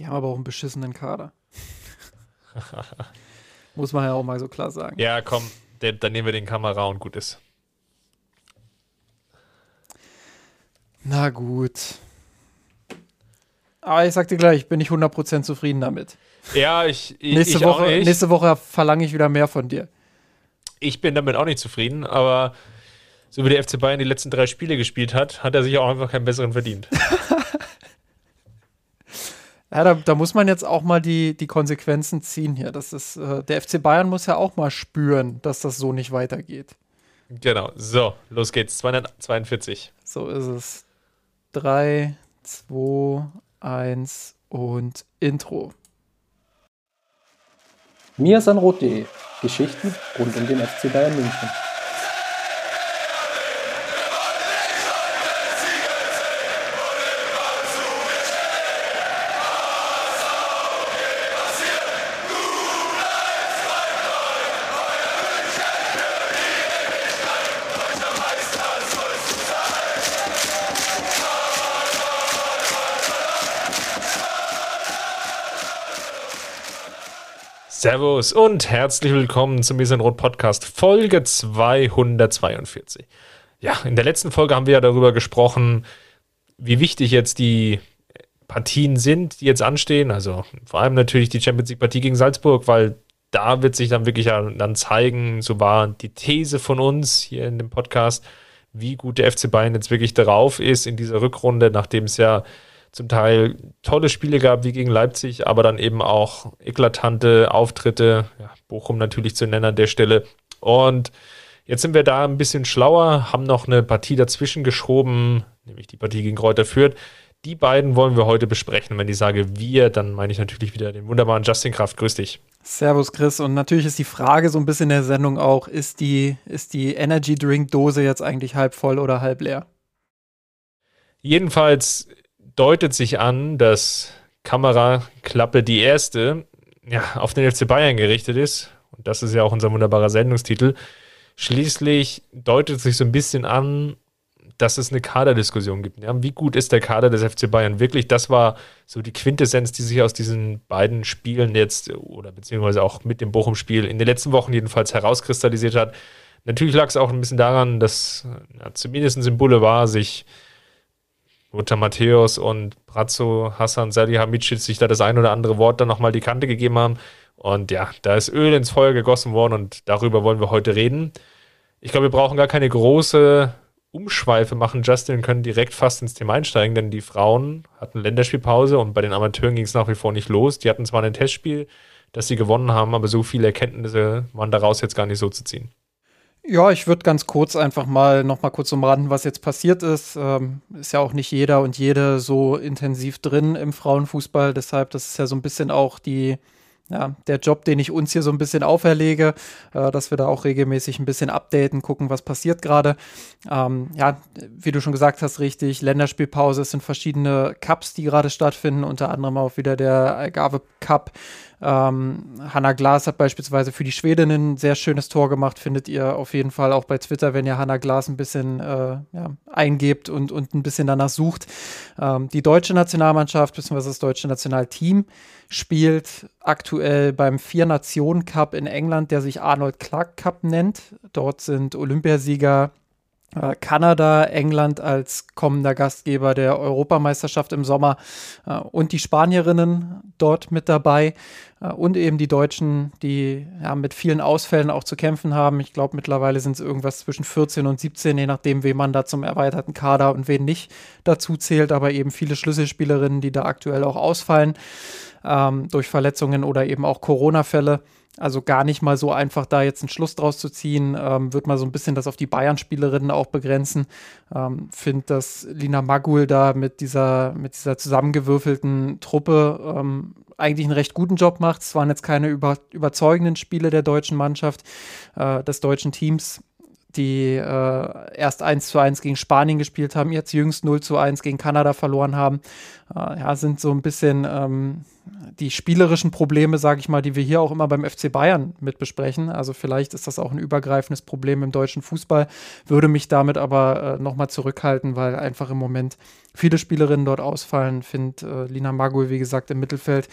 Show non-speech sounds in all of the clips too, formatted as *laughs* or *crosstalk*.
Die haben aber auch einen beschissenen Kader. *laughs* Muss man ja auch mal so klar sagen. Ja, komm, dann nehmen wir den Kamera und gut ist. Na gut. Aber ich sag dir gleich, bin ich 100% zufrieden damit. Ja, ich, ich nächste ich Woche, Nächste Woche verlange ich wieder mehr von dir. Ich bin damit auch nicht zufrieden, aber so wie der FC Bayern die letzten drei Spiele gespielt hat, hat er sich auch einfach keinen besseren verdient. *laughs* ja, da, da, muss man jetzt auch mal die, die Konsequenzen ziehen hier. Das ist, äh, der FC Bayern muss ja auch mal spüren, dass das so nicht weitergeht. Genau, so, los geht's. 242. So ist es. 3, 2, 1 und Intro. Miasanrot.de Geschichten rund um den FC Bayern München. Servus und herzlich willkommen zum Rot Podcast Folge 242. Ja, in der letzten Folge haben wir ja darüber gesprochen, wie wichtig jetzt die Partien sind, die jetzt anstehen. Also vor allem natürlich die Champions League Partie gegen Salzburg, weil da wird sich dann wirklich dann zeigen, so war die These von uns hier in dem Podcast, wie gut der FC Bayern jetzt wirklich darauf ist in dieser Rückrunde, nachdem es ja zum Teil tolle Spiele gab, wie gegen Leipzig, aber dann eben auch eklatante Auftritte. Ja, Bochum natürlich zu nennen an der Stelle. Und jetzt sind wir da ein bisschen schlauer, haben noch eine Partie dazwischen geschoben, nämlich die Partie gegen Kräuter Fürth. Die beiden wollen wir heute besprechen. Wenn ich sage wir, dann meine ich natürlich wieder den wunderbaren Justin Kraft. Grüß dich. Servus Chris. Und natürlich ist die Frage so ein bisschen in der Sendung auch, ist die, ist die Energy Drink Dose jetzt eigentlich halb voll oder halb leer? Jedenfalls deutet sich an, dass Kameraklappe die erste ja, auf den FC Bayern gerichtet ist. Und das ist ja auch unser wunderbarer Sendungstitel. Schließlich deutet sich so ein bisschen an, dass es eine Kaderdiskussion gibt. Ja, wie gut ist der Kader des FC Bayern wirklich? Das war so die Quintessenz, die sich aus diesen beiden Spielen jetzt oder beziehungsweise auch mit dem Bochum-Spiel in den letzten Wochen jedenfalls herauskristallisiert hat. Natürlich lag es auch ein bisschen daran, dass ja, zumindest im Boulevard sich Lothar Matthäus und Brazzo, Hassan Salihamidzic sich da das ein oder andere Wort dann nochmal die Kante gegeben haben. Und ja, da ist Öl ins Feuer gegossen worden und darüber wollen wir heute reden. Ich glaube, wir brauchen gar keine große Umschweife machen, Justin, können direkt fast ins Thema einsteigen, denn die Frauen hatten Länderspielpause und bei den Amateuren ging es nach wie vor nicht los. Die hatten zwar ein Testspiel, das sie gewonnen haben, aber so viele Erkenntnisse waren daraus jetzt gar nicht so zu ziehen. Ja, ich würde ganz kurz einfach mal noch mal kurz umranden, was jetzt passiert ist. Ähm, ist ja auch nicht jeder und jede so intensiv drin im Frauenfußball. Deshalb, das ist ja so ein bisschen auch die, ja, der Job, den ich uns hier so ein bisschen auferlege, äh, dass wir da auch regelmäßig ein bisschen updaten, gucken, was passiert gerade. Ähm, ja, wie du schon gesagt hast, richtig, Länderspielpause, es sind verschiedene Cups, die gerade stattfinden, unter anderem auch wieder der Algarve Cup ähm, Hanna Glas hat beispielsweise für die Schwedinnen ein sehr schönes Tor gemacht, findet ihr auf jeden Fall auch bei Twitter, wenn ihr Hanna Glas ein bisschen äh, ja, eingebt und, und ein bisschen danach sucht. Ähm, die deutsche Nationalmannschaft bzw. das deutsche Nationalteam spielt aktuell beim Vier-Nationen-Cup in England, der sich Arnold Clark Cup nennt. Dort sind Olympiasieger äh, Kanada, England als kommender Gastgeber der Europameisterschaft im Sommer äh, und die Spanierinnen dort mit dabei und eben die Deutschen, die ja, mit vielen Ausfällen auch zu kämpfen haben. Ich glaube, mittlerweile sind es irgendwas zwischen 14 und 17, je nachdem, wen man da zum erweiterten Kader und wen nicht dazu zählt, aber eben viele Schlüsselspielerinnen, die da aktuell auch ausfallen ähm, durch Verletzungen oder eben auch Corona-Fälle. Also gar nicht mal so einfach, da jetzt einen Schluss draus zu ziehen. Ähm, wird mal so ein bisschen das auf die Bayern-Spielerinnen auch begrenzen. Ähm, Finde, dass Lina Magul da mit dieser, mit dieser zusammengewürfelten Truppe ähm, eigentlich einen recht guten Job macht. Es waren jetzt keine über, überzeugenden Spiele der deutschen Mannschaft, äh, des deutschen Teams die äh, erst 1 zu 1 gegen Spanien gespielt haben, jetzt jüngst 0 zu 1 gegen Kanada verloren haben. Äh, ja, sind so ein bisschen, ähm, die spielerischen Probleme, sage ich mal, die wir hier auch immer beim FC Bayern mit besprechen. Also vielleicht ist das auch ein übergreifendes Problem im deutschen Fußball, würde mich damit aber äh, nochmal zurückhalten, weil einfach im Moment viele Spielerinnen dort ausfallen. Finde äh, Lina Magui, wie gesagt, im Mittelfeld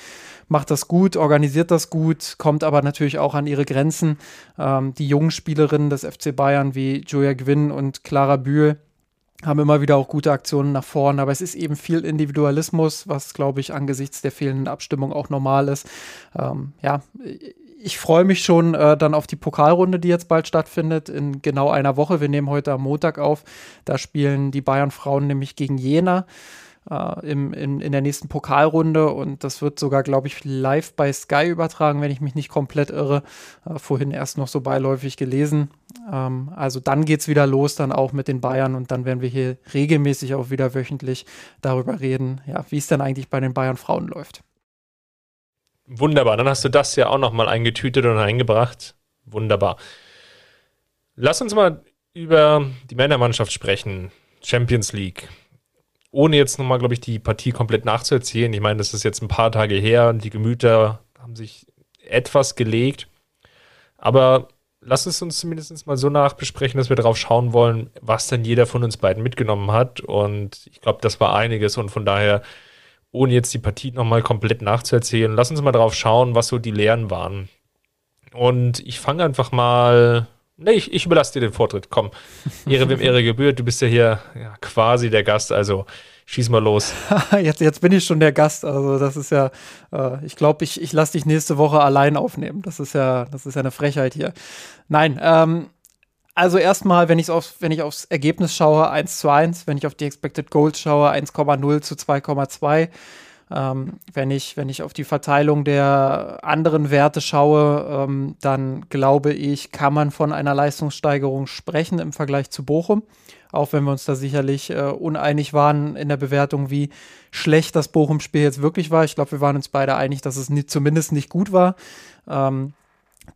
macht das gut, organisiert das gut, kommt aber natürlich auch an ihre Grenzen. Ähm, die jungen Spielerinnen des FC Bayern wie Julia Gwynn und Clara Bühl haben immer wieder auch gute Aktionen nach vorne, aber es ist eben viel Individualismus, was, glaube ich, angesichts der fehlenden Abstimmung auch normal ist. Ähm, ja, ich freue mich schon äh, dann auf die Pokalrunde, die jetzt bald stattfindet, in genau einer Woche. Wir nehmen heute am Montag auf. Da spielen die Bayern-Frauen nämlich gegen Jena äh, im, in, in der nächsten Pokalrunde und das wird sogar, glaube ich, live bei Sky übertragen, wenn ich mich nicht komplett irre. Äh, vorhin erst noch so beiläufig gelesen. Ähm, also dann geht es wieder los, dann auch mit den Bayern und dann werden wir hier regelmäßig auch wieder wöchentlich darüber reden, ja, wie es denn eigentlich bei den Bayern Frauen läuft. Wunderbar, dann hast du das ja auch nochmal eingetütet und eingebracht. Wunderbar. Lass uns mal über die Männermannschaft sprechen. Champions League ohne jetzt nochmal, glaube ich, die Partie komplett nachzuerzählen. Ich meine, das ist jetzt ein paar Tage her und die Gemüter haben sich etwas gelegt. Aber lass es uns zumindest mal so nachbesprechen, dass wir darauf schauen wollen, was denn jeder von uns beiden mitgenommen hat. Und ich glaube, das war einiges. Und von daher, ohne jetzt die Partie nochmal komplett nachzuerzählen, lass uns mal darauf schauen, was so die Lehren waren. Und ich fange einfach mal Nee, ich, ich überlasse dir den Vortritt. Komm, Ehre wem Ehre gebührt. Du bist ja hier ja, quasi der Gast, also schieß mal los. *laughs* jetzt, jetzt bin ich schon der Gast. Also das ist ja, äh, ich glaube, ich, ich lasse dich nächste Woche allein aufnehmen. Das ist ja, das ist ja eine Frechheit hier. Nein, ähm, also erstmal, wenn, wenn ich aufs Ergebnis schaue, 1 zu 1, wenn ich auf die Expected Goals schaue, 1,0 zu 2,2 ähm, wenn, ich, wenn ich auf die Verteilung der anderen Werte schaue, ähm, dann glaube ich, kann man von einer Leistungssteigerung sprechen im Vergleich zu Bochum. Auch wenn wir uns da sicherlich äh, uneinig waren in der Bewertung, wie schlecht das Bochum-Spiel jetzt wirklich war. Ich glaube, wir waren uns beide einig, dass es nie, zumindest nicht gut war. Ähm,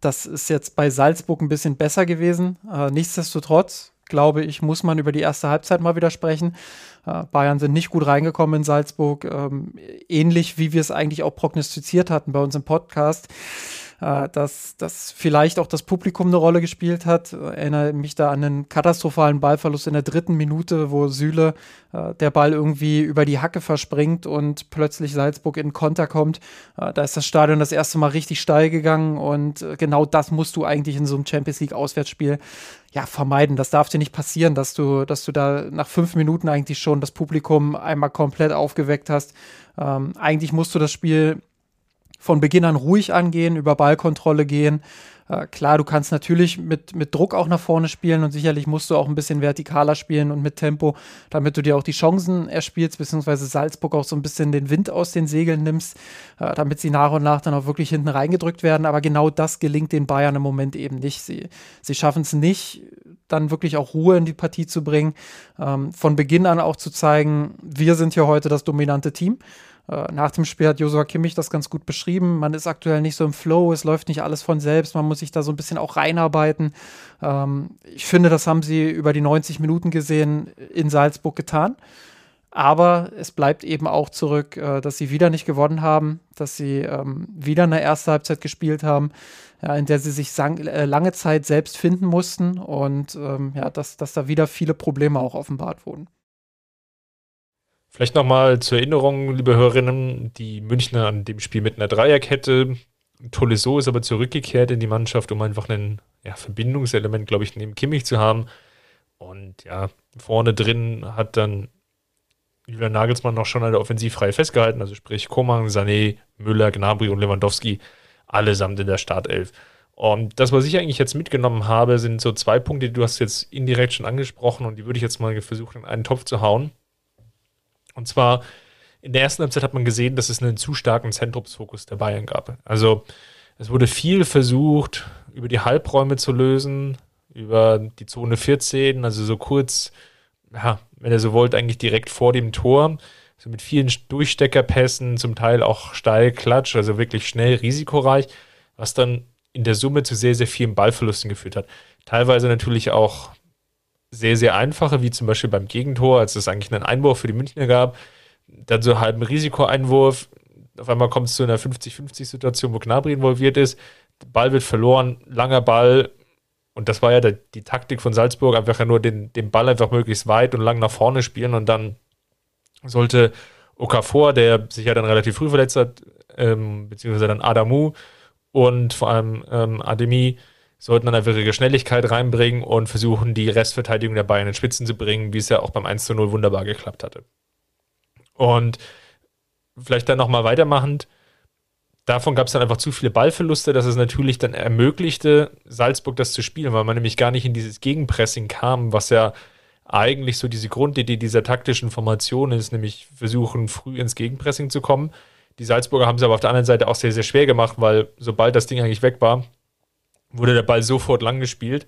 das ist jetzt bei Salzburg ein bisschen besser gewesen. Äh, nichtsdestotrotz, glaube ich, muss man über die erste Halbzeit mal wieder sprechen. Äh, Bayern sind nicht gut reingekommen in Salzburg, ähm, ähnlich wie wir es eigentlich auch prognostiziert hatten bei uns im Podcast äh, dass, dass vielleicht auch das Publikum eine Rolle gespielt hat. Erinnere mich da an einen katastrophalen Ballverlust in der dritten Minute, wo Süle äh, der Ball irgendwie über die Hacke verspringt und plötzlich Salzburg in Konter kommt. Äh, da ist das Stadion das erste Mal richtig steil gegangen und äh, genau das musst du eigentlich in so einem Champions League Auswärtsspiel ja, vermeiden. Das darf dir nicht passieren, dass du, dass du da nach fünf Minuten eigentlich schon das Publikum einmal komplett aufgeweckt hast. Ähm, eigentlich musst du das Spiel von Beginn an ruhig angehen, über Ballkontrolle gehen. Äh, klar, du kannst natürlich mit, mit Druck auch nach vorne spielen und sicherlich musst du auch ein bisschen vertikaler spielen und mit Tempo, damit du dir auch die Chancen erspielst, beziehungsweise Salzburg auch so ein bisschen den Wind aus den Segeln nimmst, äh, damit sie nach und nach dann auch wirklich hinten reingedrückt werden. Aber genau das gelingt den Bayern im Moment eben nicht. Sie, sie schaffen es nicht, dann wirklich auch Ruhe in die Partie zu bringen, ähm, von Beginn an auch zu zeigen, wir sind hier heute das dominante Team. Äh, nach dem Spiel hat Josua Kimmich das ganz gut beschrieben. Man ist aktuell nicht so im Flow, es läuft nicht alles von selbst, man muss sich da so ein bisschen auch reinarbeiten. Ähm, ich finde, das haben sie über die 90 Minuten gesehen in Salzburg getan. Aber es bleibt eben auch zurück, äh, dass sie wieder nicht gewonnen haben, dass sie ähm, wieder eine erste Halbzeit gespielt haben, ja, in der sie sich äh, lange Zeit selbst finden mussten und ähm, ja, dass, dass da wieder viele Probleme auch offenbart wurden. Vielleicht nochmal zur Erinnerung, liebe Hörerinnen, die Münchner an dem Spiel mit einer Dreierkette. Tolisso ist aber zurückgekehrt in die Mannschaft, um einfach ein ja, Verbindungselement, glaube ich, neben Kimmich zu haben. Und ja, vorne drin hat dann Julian Nagelsmann noch schon eine Offensivreihe festgehalten, also sprich Koman, Sané, Müller, Gnabry und Lewandowski, allesamt in der Startelf. Und das, was ich eigentlich jetzt mitgenommen habe, sind so zwei Punkte, die du hast jetzt indirekt schon angesprochen und die würde ich jetzt mal versuchen, in einen Topf zu hauen. Und zwar in der ersten Halbzeit hat man gesehen, dass es einen zu starken Zentrumsfokus der Bayern gab. Also es wurde viel versucht, über die Halbräume zu lösen, über die Zone 14, also so kurz, ja, wenn ihr so wollt, eigentlich direkt vor dem Tor. So mit vielen Durchsteckerpässen, zum Teil auch steil, klatsch, also wirklich schnell, risikoreich, was dann in der Summe zu sehr, sehr vielen Ballverlusten geführt hat. Teilweise natürlich auch sehr, sehr einfache, wie zum Beispiel beim Gegentor, als es eigentlich einen Einwurf für die Münchner gab. Dann so halben Risikoeinwurf, auf einmal kommt es zu einer 50-50-Situation, wo Gnabry involviert ist. Der Ball wird verloren, langer Ball. Und das war ja der, die Taktik von Salzburg, einfach nur den, den Ball einfach möglichst weit und lang nach vorne spielen. Und dann sollte Okafor, der sich ja dann relativ früh verletzt hat, ähm, beziehungsweise dann Adamu und vor allem ähm, Ademi, sollten dann einfach ihre Schnelligkeit reinbringen und versuchen, die Restverteidigung der Bayern in Spitzen zu bringen, wie es ja auch beim 1 zu 0 wunderbar geklappt hatte. Und vielleicht dann nochmal weitermachend, davon gab es dann einfach zu viele Ballverluste, dass es natürlich dann ermöglichte, Salzburg das zu spielen, weil man nämlich gar nicht in dieses Gegenpressing kam, was ja eigentlich so diese Grundidee dieser taktischen Formation ist, nämlich versuchen, früh ins Gegenpressing zu kommen. Die Salzburger haben es aber auf der anderen Seite auch sehr, sehr schwer gemacht, weil sobald das Ding eigentlich weg war, wurde der Ball sofort lang gespielt.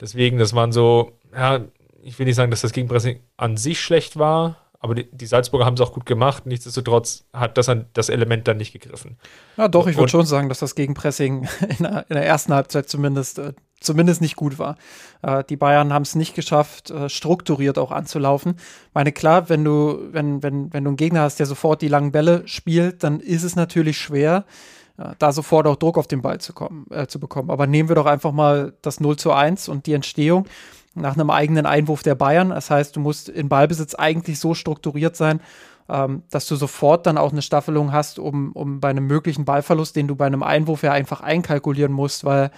Deswegen, das waren so, ja, ich will nicht sagen, dass das Gegenpressing an sich schlecht war, aber die, die Salzburger haben es auch gut gemacht. Nichtsdestotrotz hat das, das Element dann nicht gegriffen. Ja, doch, ich würde schon sagen, dass das Gegenpressing *laughs* in der, in der ersten Halbzeit zumindest, äh, zumindest nicht gut war. Äh, die Bayern haben es nicht geschafft, äh, strukturiert auch anzulaufen. Ich meine, klar, wenn du, wenn, wenn, wenn du einen Gegner hast, der sofort die langen Bälle spielt, dann ist es natürlich schwer, da sofort auch Druck auf den Ball zu, kommen, äh, zu bekommen. Aber nehmen wir doch einfach mal das 0 zu 1 und die Entstehung nach einem eigenen Einwurf der Bayern. Das heißt, du musst in Ballbesitz eigentlich so strukturiert sein, ähm, dass du sofort dann auch eine Staffelung hast, um, um bei einem möglichen Ballverlust, den du bei einem Einwurf ja einfach einkalkulieren musst, weil,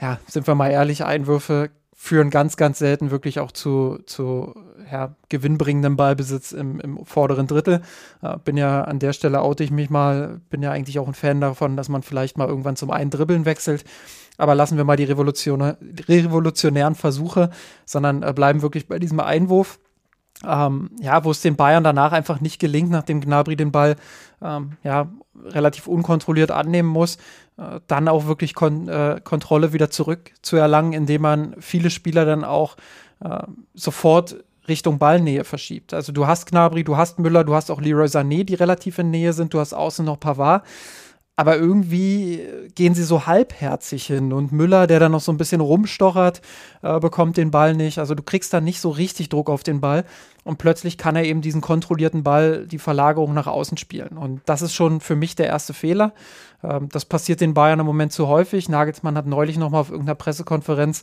ja, sind wir mal ehrlich, Einwürfe führen ganz, ganz selten wirklich auch zu, zu ja, gewinnbringendem Ballbesitz im, im vorderen Drittel. Äh, bin ja an der Stelle oute ich mich mal, bin ja eigentlich auch ein Fan davon, dass man vielleicht mal irgendwann zum einen Dribbeln wechselt. Aber lassen wir mal die Revolution, revolutionären Versuche, sondern äh, bleiben wirklich bei diesem Einwurf. Ähm, ja, wo es den Bayern danach einfach nicht gelingt, nachdem Gnabry den Ball ähm, ja, relativ unkontrolliert annehmen muss, äh, dann auch wirklich Kon äh, Kontrolle wieder zurück zu erlangen, indem man viele Spieler dann auch äh, sofort Richtung Ballnähe verschiebt. Also du hast Gnabry, du hast Müller, du hast auch Leroy Sané, die relativ in Nähe sind, du hast außen noch Pavard aber irgendwie gehen sie so halbherzig hin und Müller, der dann noch so ein bisschen rumstochert, äh, bekommt den Ball nicht. Also du kriegst da nicht so richtig Druck auf den Ball und plötzlich kann er eben diesen kontrollierten Ball, die Verlagerung nach außen spielen. Und das ist schon für mich der erste Fehler. Ähm, das passiert den Bayern im Moment zu häufig. Nagelsmann hat neulich noch mal auf irgendeiner Pressekonferenz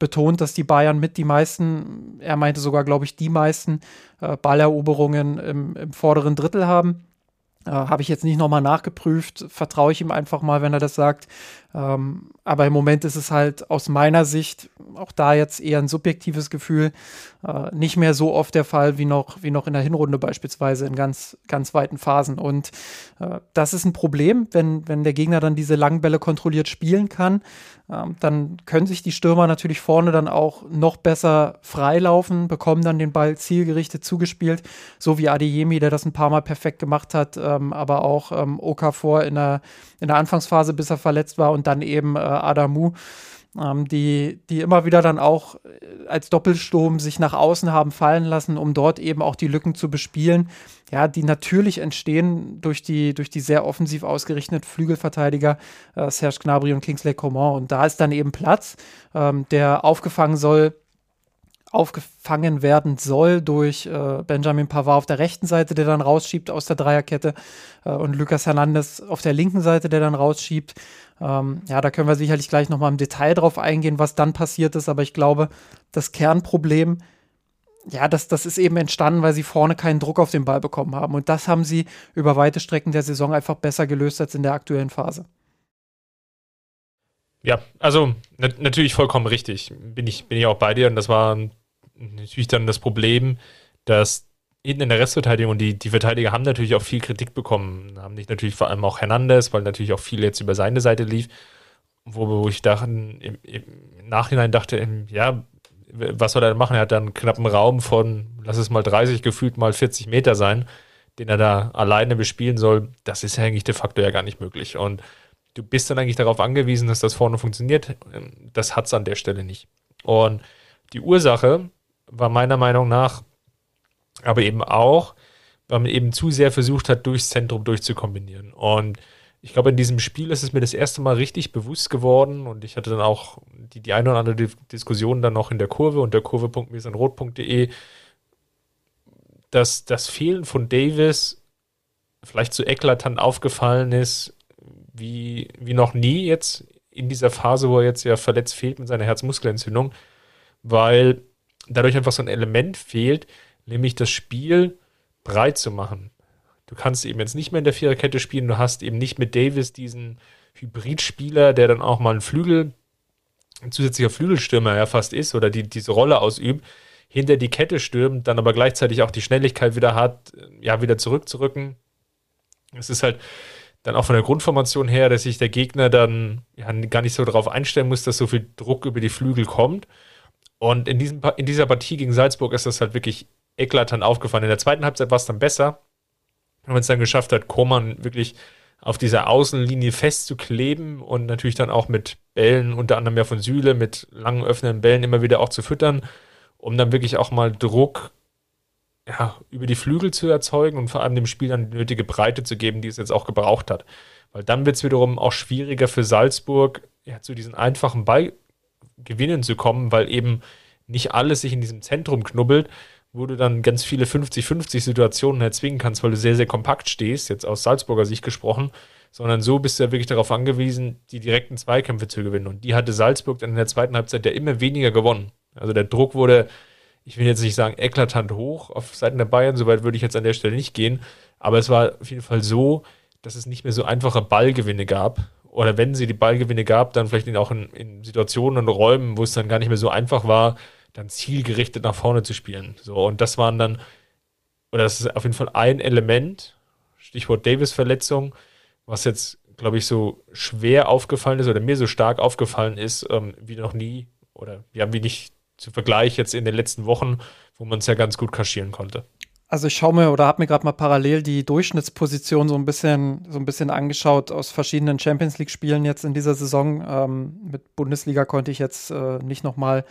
betont, dass die Bayern mit die meisten, er meinte sogar, glaube ich, die meisten äh, Balleroberungen im, im vorderen Drittel haben. Äh, Habe ich jetzt nicht nochmal nachgeprüft, vertraue ich ihm einfach mal, wenn er das sagt. Ähm, aber im Moment ist es halt aus meiner Sicht, auch da jetzt eher ein subjektives Gefühl, äh, nicht mehr so oft der Fall wie noch, wie noch in der Hinrunde beispielsweise in ganz, ganz weiten Phasen. Und äh, das ist ein Problem, wenn, wenn der Gegner dann diese langen Bälle kontrolliert spielen kann. Ähm, dann können sich die Stürmer natürlich vorne dann auch noch besser freilaufen, bekommen dann den Ball zielgerichtet zugespielt, so wie Adeyemi, der das ein paar Mal perfekt gemacht hat, ähm, aber auch ähm, Okafor in der, in der Anfangsphase, bis er verletzt war und dann eben äh, Adamu, ähm, die, die immer wieder dann auch äh, als Doppelsturm sich nach außen haben fallen lassen, um dort eben auch die Lücken zu bespielen, ja, die natürlich entstehen durch die, durch die sehr offensiv ausgerichteten Flügelverteidiger äh, Serge Gnabry und Kingsley Coman. Und da ist dann eben Platz, ähm, der aufgefangen soll aufgefangen werden soll durch äh, Benjamin Pavard auf der rechten Seite, der dann rausschiebt aus der Dreierkette äh, und Lucas Hernandez auf der linken Seite, der dann rausschiebt. Ähm, ja, da können wir sicherlich gleich nochmal im Detail drauf eingehen, was dann passiert ist, aber ich glaube, das Kernproblem, ja, das, das ist eben entstanden, weil sie vorne keinen Druck auf den Ball bekommen haben und das haben sie über weite Strecken der Saison einfach besser gelöst als in der aktuellen Phase. Ja, also natürlich vollkommen richtig. Bin ich, bin ich auch bei dir. Und das war natürlich dann das Problem, dass hinten in der Restverteidigung und die, die Verteidiger haben natürlich auch viel Kritik bekommen. Haben nicht natürlich vor allem auch Hernandez, weil natürlich auch viel jetzt über seine Seite lief. Wo, wo ich dachte, im, im Nachhinein dachte, ja, was soll er machen? Er hat dann einen knappen Raum von, lass es mal 30, gefühlt mal 40 Meter sein, den er da alleine bespielen soll. Das ist ja eigentlich de facto ja gar nicht möglich. Und du bist dann eigentlich darauf angewiesen, dass das vorne funktioniert. Das hat es an der Stelle nicht. Und die Ursache war meiner Meinung nach aber eben auch, weil man eben zu sehr versucht hat, durchs Zentrum durchzukombinieren. Und ich glaube, in diesem Spiel ist es mir das erste Mal richtig bewusst geworden und ich hatte dann auch die, die eine oder andere Diskussion dann noch in der Kurve unter kurve.mesanrot.de, dass das Fehlen von Davis vielleicht so eklatant aufgefallen ist, wie, wie noch nie jetzt in dieser Phase, wo er jetzt ja verletzt fehlt mit seiner Herzmuskelentzündung, weil dadurch einfach so ein Element fehlt, nämlich das Spiel breit zu machen. Du kannst eben jetzt nicht mehr in der Viererkette spielen, du hast eben nicht mit Davis diesen Hybridspieler, der dann auch mal ein Flügel, ein zusätzlicher Flügelstürmer ja fast ist oder die diese Rolle ausübt, hinter die Kette stürmt, dann aber gleichzeitig auch die Schnelligkeit wieder hat, ja, wieder zurückzurücken. Es ist halt dann auch von der Grundformation her, dass sich der Gegner dann ja, gar nicht so darauf einstellen muss, dass so viel Druck über die Flügel kommt. Und in, diesem, in dieser Partie gegen Salzburg ist das halt wirklich eklatant aufgefallen. In der zweiten Halbzeit war es dann besser, wenn man es dann geschafft hat, Koman wirklich auf dieser Außenlinie festzukleben und natürlich dann auch mit Bällen, unter anderem ja von Sühle, mit langen öffnenden Bällen immer wieder auch zu füttern, um dann wirklich auch mal Druck ja, über die Flügel zu erzeugen und vor allem dem Spiel dann die nötige Breite zu geben, die es jetzt auch gebraucht hat. Weil dann wird es wiederum auch schwieriger für Salzburg, ja, zu diesen einfachen Ballgewinnen zu kommen, weil eben nicht alles sich in diesem Zentrum knubbelt, wo du dann ganz viele 50-50 Situationen erzwingen kannst, weil du sehr, sehr kompakt stehst, jetzt aus Salzburger Sicht gesprochen, sondern so bist du ja wirklich darauf angewiesen, die direkten Zweikämpfe zu gewinnen. Und die hatte Salzburg dann in der zweiten Halbzeit ja immer weniger gewonnen. Also der Druck wurde ich will jetzt nicht sagen eklatant hoch auf Seiten der Bayern, soweit würde ich jetzt an der Stelle nicht gehen, aber es war auf jeden Fall so, dass es nicht mehr so einfache Ballgewinne gab. Oder wenn sie die Ballgewinne gab, dann vielleicht auch in, in Situationen und Räumen, wo es dann gar nicht mehr so einfach war, dann zielgerichtet nach vorne zu spielen. So, und das waren dann, oder das ist auf jeden Fall ein Element, Stichwort Davis-Verletzung, was jetzt, glaube ich, so schwer aufgefallen ist oder mir so stark aufgefallen ist, ähm, wie noch nie, oder ja, wie nicht zu Vergleich jetzt in den letzten Wochen, wo man es ja ganz gut kaschieren konnte. Also ich schaue mir oder habe mir gerade mal parallel die Durchschnittsposition so ein bisschen so ein bisschen angeschaut aus verschiedenen Champions League Spielen jetzt in dieser Saison. Ähm, mit Bundesliga konnte ich jetzt äh, nicht noch mal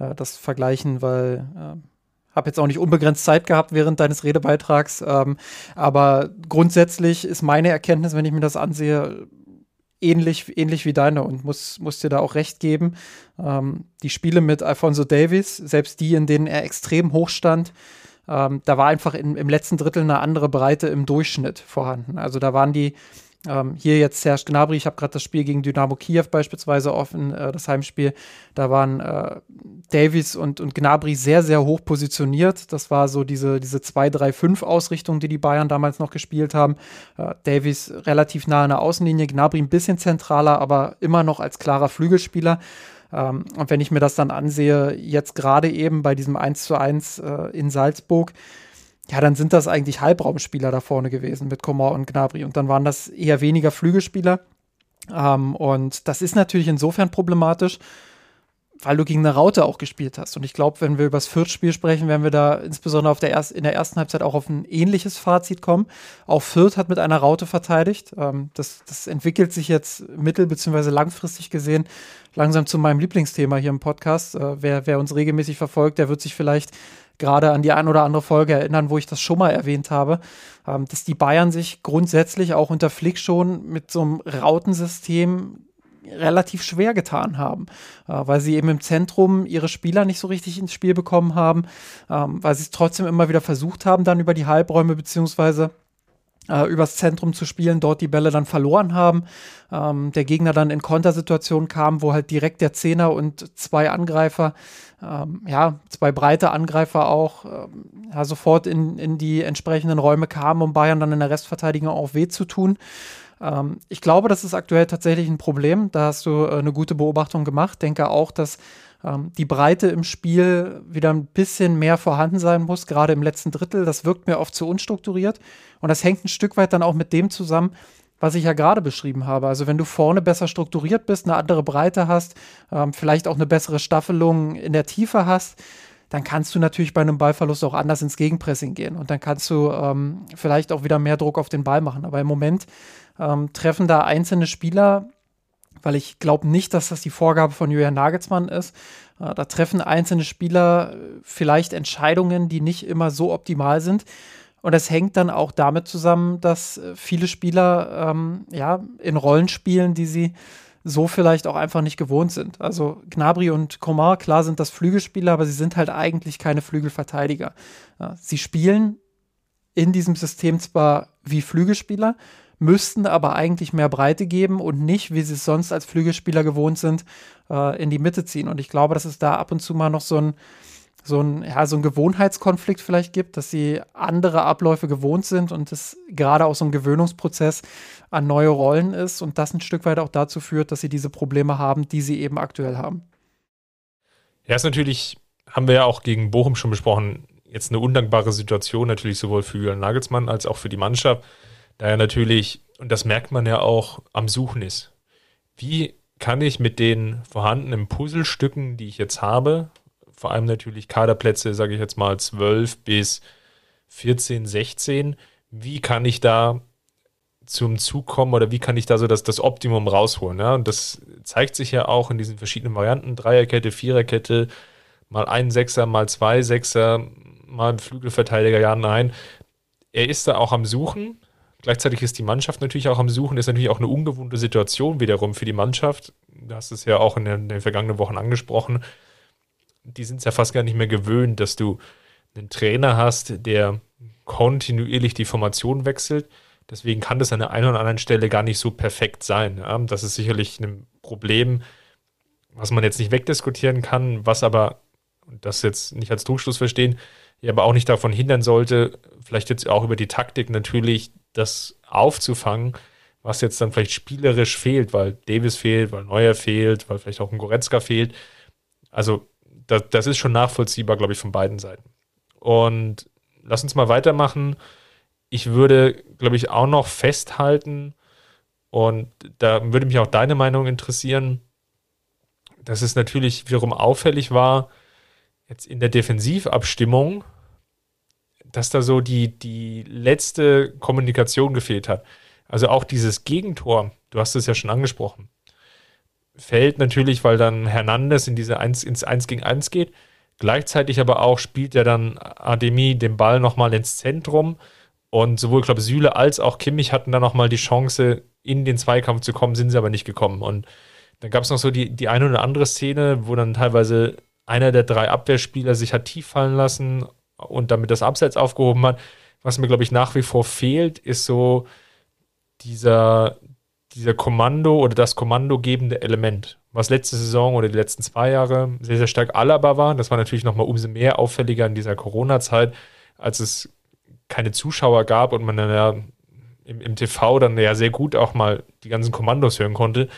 äh, das vergleichen, weil äh, habe jetzt auch nicht unbegrenzt Zeit gehabt während deines Redebeitrags. Ähm, aber grundsätzlich ist meine Erkenntnis, wenn ich mir das ansehe, ähnlich, ähnlich wie deine und muss, muss dir da auch recht geben. Ähm, die Spiele mit Alfonso Davis, selbst die, in denen er extrem hoch stand, ähm, da war einfach in, im letzten Drittel eine andere Breite im Durchschnitt vorhanden. Also da waren die ähm, hier jetzt Serge Gnabry, ich habe gerade das Spiel gegen Dynamo Kiew beispielsweise offen, äh, das Heimspiel. Da waren äh, Davies und, und Gnabry sehr, sehr hoch positioniert. Das war so diese, diese 2-3-5-Ausrichtung, die die Bayern damals noch gespielt haben. Äh, Davies relativ nah an der Außenlinie, Gnabry ein bisschen zentraler, aber immer noch als klarer Flügelspieler. Ähm, und wenn ich mir das dann ansehe, jetzt gerade eben bei diesem 1 zu 1 äh, in Salzburg, ja, dann sind das eigentlich Halbraumspieler da vorne gewesen mit Komor und Gnabry. Und dann waren das eher weniger Flügelspieler. Ähm, und das ist natürlich insofern problematisch, weil du gegen eine Raute auch gespielt hast. Und ich glaube, wenn wir über das Fürth-Spiel sprechen, werden wir da insbesondere auf der erst, in der ersten Halbzeit auch auf ein ähnliches Fazit kommen. Auch Fürth hat mit einer Raute verteidigt. Ähm, das, das entwickelt sich jetzt mittel- bzw. langfristig gesehen langsam zu meinem Lieblingsthema hier im Podcast. Äh, wer, wer uns regelmäßig verfolgt, der wird sich vielleicht gerade an die ein oder andere Folge erinnern, wo ich das schon mal erwähnt habe, ähm, dass die Bayern sich grundsätzlich auch unter Flick schon mit so einem Rautensystem relativ schwer getan haben, äh, weil sie eben im Zentrum ihre Spieler nicht so richtig ins Spiel bekommen haben, ähm, weil sie es trotzdem immer wieder versucht haben, dann über die Halbräume beziehungsweise äh, übers Zentrum zu spielen, dort die Bälle dann verloren haben. Ähm, der Gegner dann in Kontersituationen kam, wo halt direkt der Zehner und zwei Angreifer ähm, ja, zwei breite Angreifer auch ähm, ja, sofort in, in die entsprechenden Räume kamen, um Bayern dann in der Restverteidigung auch weh zu tun. Ähm, ich glaube, das ist aktuell tatsächlich ein Problem. Da hast du äh, eine gute Beobachtung gemacht. Denke auch, dass ähm, die Breite im Spiel wieder ein bisschen mehr vorhanden sein muss, gerade im letzten Drittel. Das wirkt mir oft zu unstrukturiert. Und das hängt ein Stück weit dann auch mit dem zusammen, was ich ja gerade beschrieben habe. Also wenn du vorne besser strukturiert bist, eine andere Breite hast, ähm, vielleicht auch eine bessere Staffelung in der Tiefe hast, dann kannst du natürlich bei einem Ballverlust auch anders ins Gegenpressing gehen und dann kannst du ähm, vielleicht auch wieder mehr Druck auf den Ball machen. Aber im Moment ähm, treffen da einzelne Spieler, weil ich glaube nicht, dass das die Vorgabe von Julian Nagelsmann ist. Äh, da treffen einzelne Spieler äh, vielleicht Entscheidungen, die nicht immer so optimal sind. Und das hängt dann auch damit zusammen, dass äh, viele Spieler ähm, ja in Rollen spielen, die sie so vielleicht auch einfach nicht gewohnt sind. Also Gnabry und Komar, klar sind das Flügelspieler, aber sie sind halt eigentlich keine Flügelverteidiger. Sie spielen in diesem System zwar wie Flügelspieler, müssten aber eigentlich mehr Breite geben und nicht, wie sie es sonst als Flügelspieler gewohnt sind, äh, in die Mitte ziehen. Und ich glaube, dass es da ab und zu mal noch so ein, so ein, ja, so ein Gewohnheitskonflikt vielleicht gibt, dass sie andere Abläufe gewohnt sind und es gerade auch so ein Gewöhnungsprozess an neue Rollen ist und das ein Stück weit auch dazu führt, dass sie diese Probleme haben, die sie eben aktuell haben. Ja, ist natürlich, haben wir ja auch gegen Bochum schon besprochen, jetzt eine undankbare Situation, natürlich sowohl für Julian Nagelsmann als auch für die Mannschaft, da er natürlich, und das merkt man ja auch, am Suchen ist. Wie kann ich mit den vorhandenen Puzzlestücken, die ich jetzt habe, vor allem natürlich Kaderplätze, sage ich jetzt mal 12 bis 14, 16, wie kann ich da zum Zug kommen oder wie kann ich da so das, das Optimum rausholen? Ja? Und das zeigt sich ja auch in diesen verschiedenen Varianten: Dreierkette, Viererkette, mal ein Sechser, mal zwei Sechser, mal ein Flügelverteidiger, ja, nein. Er ist da auch am Suchen. Gleichzeitig ist die Mannschaft natürlich auch am Suchen. Ist natürlich auch eine ungewohnte Situation wiederum für die Mannschaft. Du hast es ja auch in den, in den vergangenen Wochen angesprochen. Die sind es ja fast gar nicht mehr gewöhnt, dass du einen Trainer hast, der kontinuierlich die Formation wechselt. Deswegen kann das an der einen oder anderen Stelle gar nicht so perfekt sein. Das ist sicherlich ein Problem, was man jetzt nicht wegdiskutieren kann, was aber, das jetzt nicht als Trugschluss verstehen, aber auch nicht davon hindern sollte, vielleicht jetzt auch über die Taktik natürlich das aufzufangen, was jetzt dann vielleicht spielerisch fehlt, weil Davis fehlt, weil Neuer fehlt, weil vielleicht auch ein Goretzka fehlt. Also das, das ist schon nachvollziehbar, glaube ich, von beiden Seiten. Und lass uns mal weitermachen. Ich würde, glaube ich, auch noch festhalten, und da würde mich auch deine Meinung interessieren, dass es natürlich wiederum auffällig war, jetzt in der Defensivabstimmung, dass da so die, die letzte Kommunikation gefehlt hat. Also auch dieses Gegentor, du hast es ja schon angesprochen, fällt natürlich, weil dann Hernandez in diese 1, ins 1 gegen 1 geht. Gleichzeitig aber auch spielt er dann Ademi den Ball nochmal ins Zentrum. Und sowohl, glaube ich, Süle als auch Kimmich hatten dann nochmal die Chance, in den Zweikampf zu kommen, sind sie aber nicht gekommen. Und dann gab es noch so die, die eine oder andere Szene, wo dann teilweise einer der drei Abwehrspieler sich hat tief fallen lassen und damit das Abseits aufgehoben hat. Was mir, glaube ich, nach wie vor fehlt, ist so dieser, dieser Kommando oder das kommandogebende Element, was letzte Saison oder die letzten zwei Jahre sehr, sehr stark Alaba war. Das war natürlich nochmal umso mehr auffälliger in dieser Corona-Zeit, als es keine Zuschauer gab und man dann ja im, im TV dann ja sehr gut auch mal die ganzen Kommandos hören konnte.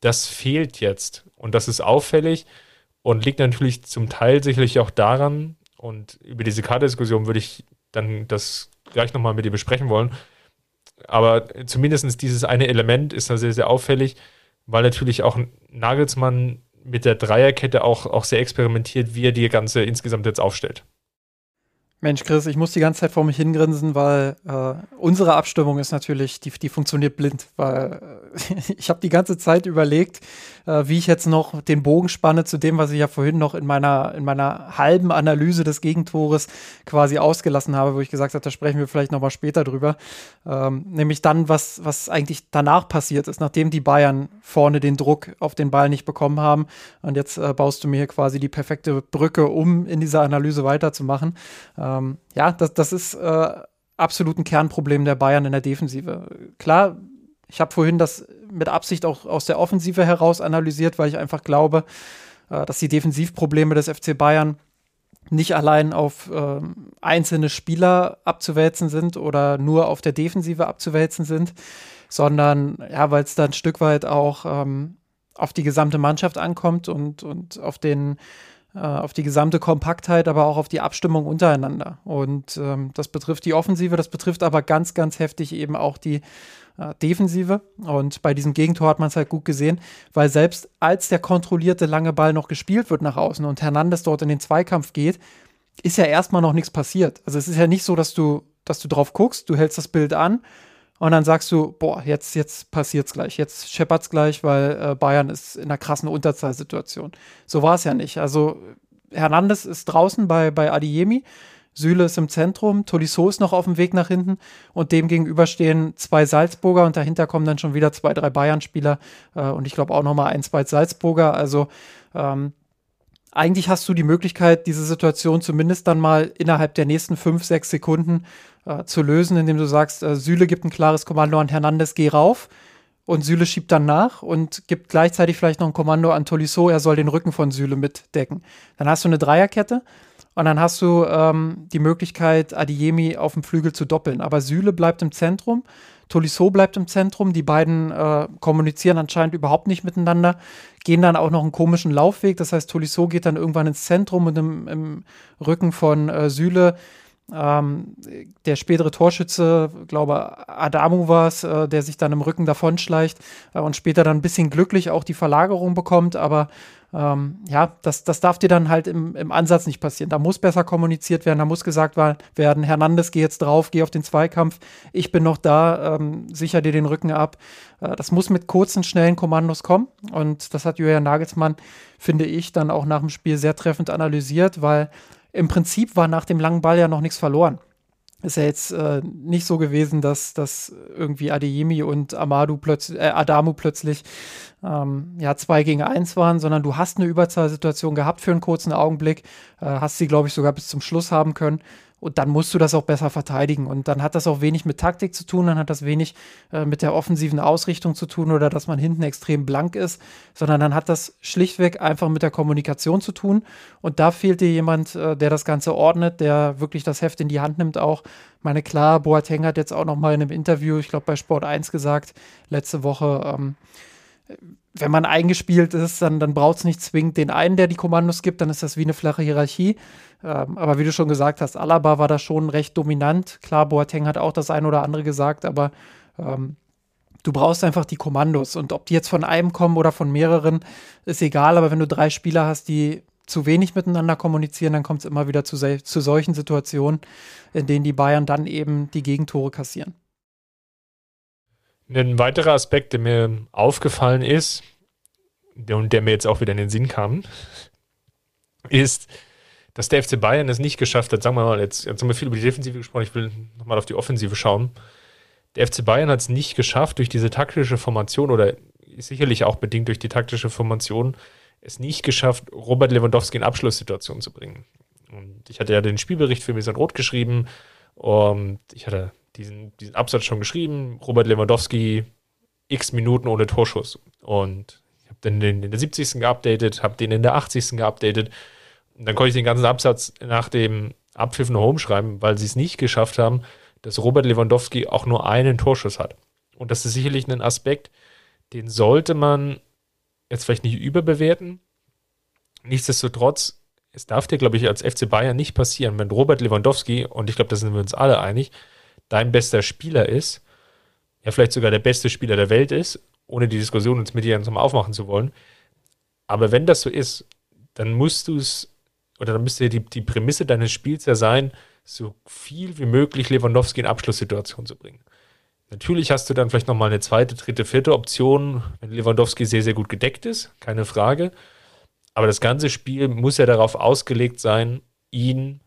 Das fehlt jetzt und das ist auffällig und liegt natürlich zum Teil sicherlich auch daran, und über diese Kardiskussion würde ich dann das gleich nochmal mit dir besprechen wollen. Aber zumindest dieses eine Element ist da sehr, sehr auffällig, weil natürlich auch Nagelsmann mit der Dreierkette auch, auch sehr experimentiert, wie er die ganze insgesamt jetzt aufstellt. Mensch, Chris, ich muss die ganze Zeit vor mich hingrinsen, weil äh, unsere Abstimmung ist natürlich, die, die funktioniert blind, weil äh, *laughs* ich habe die ganze Zeit überlegt, äh, wie ich jetzt noch den Bogen spanne zu dem, was ich ja vorhin noch in meiner, in meiner halben Analyse des Gegentores quasi ausgelassen habe, wo ich gesagt habe, da sprechen wir vielleicht noch mal später drüber. Ähm, nämlich dann, was, was eigentlich danach passiert ist, nachdem die Bayern vorne den Druck auf den Ball nicht bekommen haben. Und jetzt äh, baust du mir hier quasi die perfekte Brücke, um in dieser Analyse weiterzumachen. Äh, ähm, ja, das, das ist äh, absolut ein Kernproblem der Bayern in der Defensive. Klar, ich habe vorhin das mit Absicht auch aus der Offensive heraus analysiert, weil ich einfach glaube, äh, dass die Defensivprobleme des FC Bayern nicht allein auf äh, einzelne Spieler abzuwälzen sind oder nur auf der Defensive abzuwälzen sind, sondern ja, weil es da ein Stück weit auch ähm, auf die gesamte Mannschaft ankommt und, und auf den äh, auf die gesamte Kompaktheit, aber auch auf die Abstimmung untereinander. Und ähm, das betrifft die Offensive, das betrifft aber ganz, ganz heftig eben auch die äh, Defensive. Und bei diesem Gegentor hat man es halt gut gesehen, weil selbst als der kontrollierte lange Ball noch gespielt wird nach außen und Hernandez dort in den Zweikampf geht, ist ja erstmal noch nichts passiert. Also es ist ja nicht so, dass du, dass du drauf guckst, du hältst das Bild an und dann sagst du, boah, jetzt, jetzt passiert's gleich, jetzt scheppert's gleich, weil äh, Bayern ist in einer krassen Unterzahlsituation. So war es ja nicht. Also Hernandez ist draußen bei, bei Adiemi, Süle ist im Zentrum, Tolisso ist noch auf dem Weg nach hinten und dem gegenüber stehen zwei Salzburger und dahinter kommen dann schon wieder zwei, drei Bayern-Spieler äh, und ich glaube auch nochmal ein, zwei Salzburger. Also ähm, eigentlich hast du die Möglichkeit, diese Situation zumindest dann mal innerhalb der nächsten fünf, sechs Sekunden äh, zu lösen, indem du sagst, äh, Süle gibt ein klares Kommando an Hernandez, geh rauf. Und Süle schiebt dann nach und gibt gleichzeitig vielleicht noch ein Kommando an Tolisso, er soll den Rücken von Süle mitdecken. Dann hast du eine Dreierkette und dann hast du ähm, die Möglichkeit, Adiemi auf dem Flügel zu doppeln. Aber Süle bleibt im Zentrum Tolisso bleibt im Zentrum. Die beiden äh, kommunizieren anscheinend überhaupt nicht miteinander, gehen dann auch noch einen komischen Laufweg. Das heißt, Tolisso geht dann irgendwann ins Zentrum und im, im Rücken von äh, Süle. Ähm, der spätere Torschütze, glaube Adamu war es, äh, der sich dann im Rücken davonschleicht äh, und später dann ein bisschen glücklich auch die Verlagerung bekommt, aber ähm, ja, das, das darf dir dann halt im, im Ansatz nicht passieren. Da muss besser kommuniziert werden, da muss gesagt werden, Hernandez, geh jetzt drauf, geh auf den Zweikampf, ich bin noch da, ähm, sicher dir den Rücken ab. Äh, das muss mit kurzen, schnellen Kommandos kommen und das hat Julian Nagelsmann, finde ich, dann auch nach dem Spiel sehr treffend analysiert, weil im Prinzip war nach dem langen Ball ja noch nichts verloren ist ja jetzt äh, nicht so gewesen, dass, dass irgendwie Adeyemi und Amadu plötzlich, äh, Adamu plötzlich ähm, ja, zwei gegen eins waren, sondern du hast eine Überzahlsituation gehabt für einen kurzen Augenblick, äh, hast sie, glaube ich, sogar bis zum Schluss haben können. Und dann musst du das auch besser verteidigen. Und dann hat das auch wenig mit Taktik zu tun, dann hat das wenig äh, mit der offensiven Ausrichtung zu tun oder dass man hinten extrem blank ist, sondern dann hat das schlichtweg einfach mit der Kommunikation zu tun. Und da fehlt dir jemand, äh, der das Ganze ordnet, der wirklich das Heft in die Hand nimmt auch. Meine klar, Boateng hat jetzt auch noch mal in einem Interview, ich glaube bei Sport 1 gesagt, letzte Woche, ähm, wenn man eingespielt ist, dann, dann braucht es nicht zwingend den einen, der die Kommandos gibt, dann ist das wie eine flache Hierarchie. Ähm, aber wie du schon gesagt hast, Alaba war da schon recht dominant. Klar, Boateng hat auch das ein oder andere gesagt, aber ähm, du brauchst einfach die Kommandos. Und ob die jetzt von einem kommen oder von mehreren, ist egal. Aber wenn du drei Spieler hast, die zu wenig miteinander kommunizieren, dann kommt es immer wieder zu, zu solchen Situationen, in denen die Bayern dann eben die Gegentore kassieren. Ein weiterer Aspekt, der mir aufgefallen ist und der mir jetzt auch wieder in den Sinn kam, ist, dass der FC Bayern es nicht geschafft hat, sagen wir mal, jetzt, jetzt haben wir viel über die Defensive gesprochen, ich will nochmal auf die Offensive schauen. Der FC Bayern hat es nicht geschafft, durch diese taktische Formation oder sicherlich auch bedingt durch die taktische Formation, es nicht geschafft, Robert Lewandowski in Abschlusssituationen zu bringen. Und ich hatte ja den Spielbericht für Mesan Rot geschrieben und ich hatte diesen, diesen Absatz schon geschrieben. Robert Lewandowski, x Minuten ohne Torschuss. Und ich habe den in der 70. geupdatet, habe den in der 80. geupdatet. Und dann konnte ich den ganzen Absatz nach dem Abpfiff noch umschreiben, weil sie es nicht geschafft haben, dass Robert Lewandowski auch nur einen Torschuss hat. Und das ist sicherlich ein Aspekt, den sollte man jetzt vielleicht nicht überbewerten. Nichtsdestotrotz, es darf dir, glaube ich, als FC Bayern nicht passieren, wenn Robert Lewandowski, und ich glaube, da sind wir uns alle einig, dein bester Spieler ist, ja vielleicht sogar der beste Spieler der Welt ist, ohne die Diskussion uns mit dir nochmal aufmachen zu wollen. Aber wenn das so ist, dann musst du es, oder dann müsste die, die Prämisse deines Spiels ja sein, so viel wie möglich Lewandowski in Abschlusssituationen zu bringen. Natürlich hast du dann vielleicht nochmal eine zweite, dritte, vierte Option, wenn Lewandowski sehr, sehr gut gedeckt ist, keine Frage. Aber das ganze Spiel muss ja darauf ausgelegt sein, ihn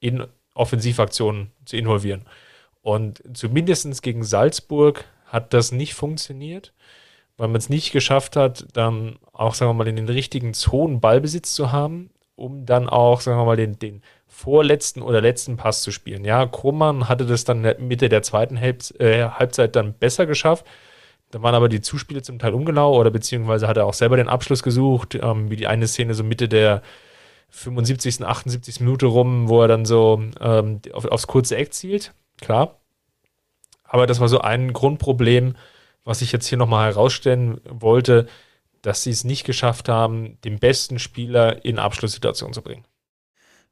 in Offensivaktionen zu involvieren. Und zumindest gegen Salzburg hat das nicht funktioniert, weil man es nicht geschafft hat, dann auch, sagen wir mal, in den richtigen Zonen Ballbesitz zu haben, um dann auch, sagen wir mal, den, den vorletzten oder letzten Pass zu spielen. Ja, Krummann hatte das dann Mitte der zweiten Halb äh, Halbzeit dann besser geschafft. Da waren aber die Zuspiele zum Teil ungenau oder beziehungsweise hat er auch selber den Abschluss gesucht, ähm, wie die eine Szene so Mitte der 75., 78. Minute rum, wo er dann so ähm, auf, aufs kurze Eck zielt klar. Aber das war so ein Grundproblem, was ich jetzt hier nochmal herausstellen wollte, dass sie es nicht geschafft haben, den besten Spieler in Abschlusssituationen zu bringen.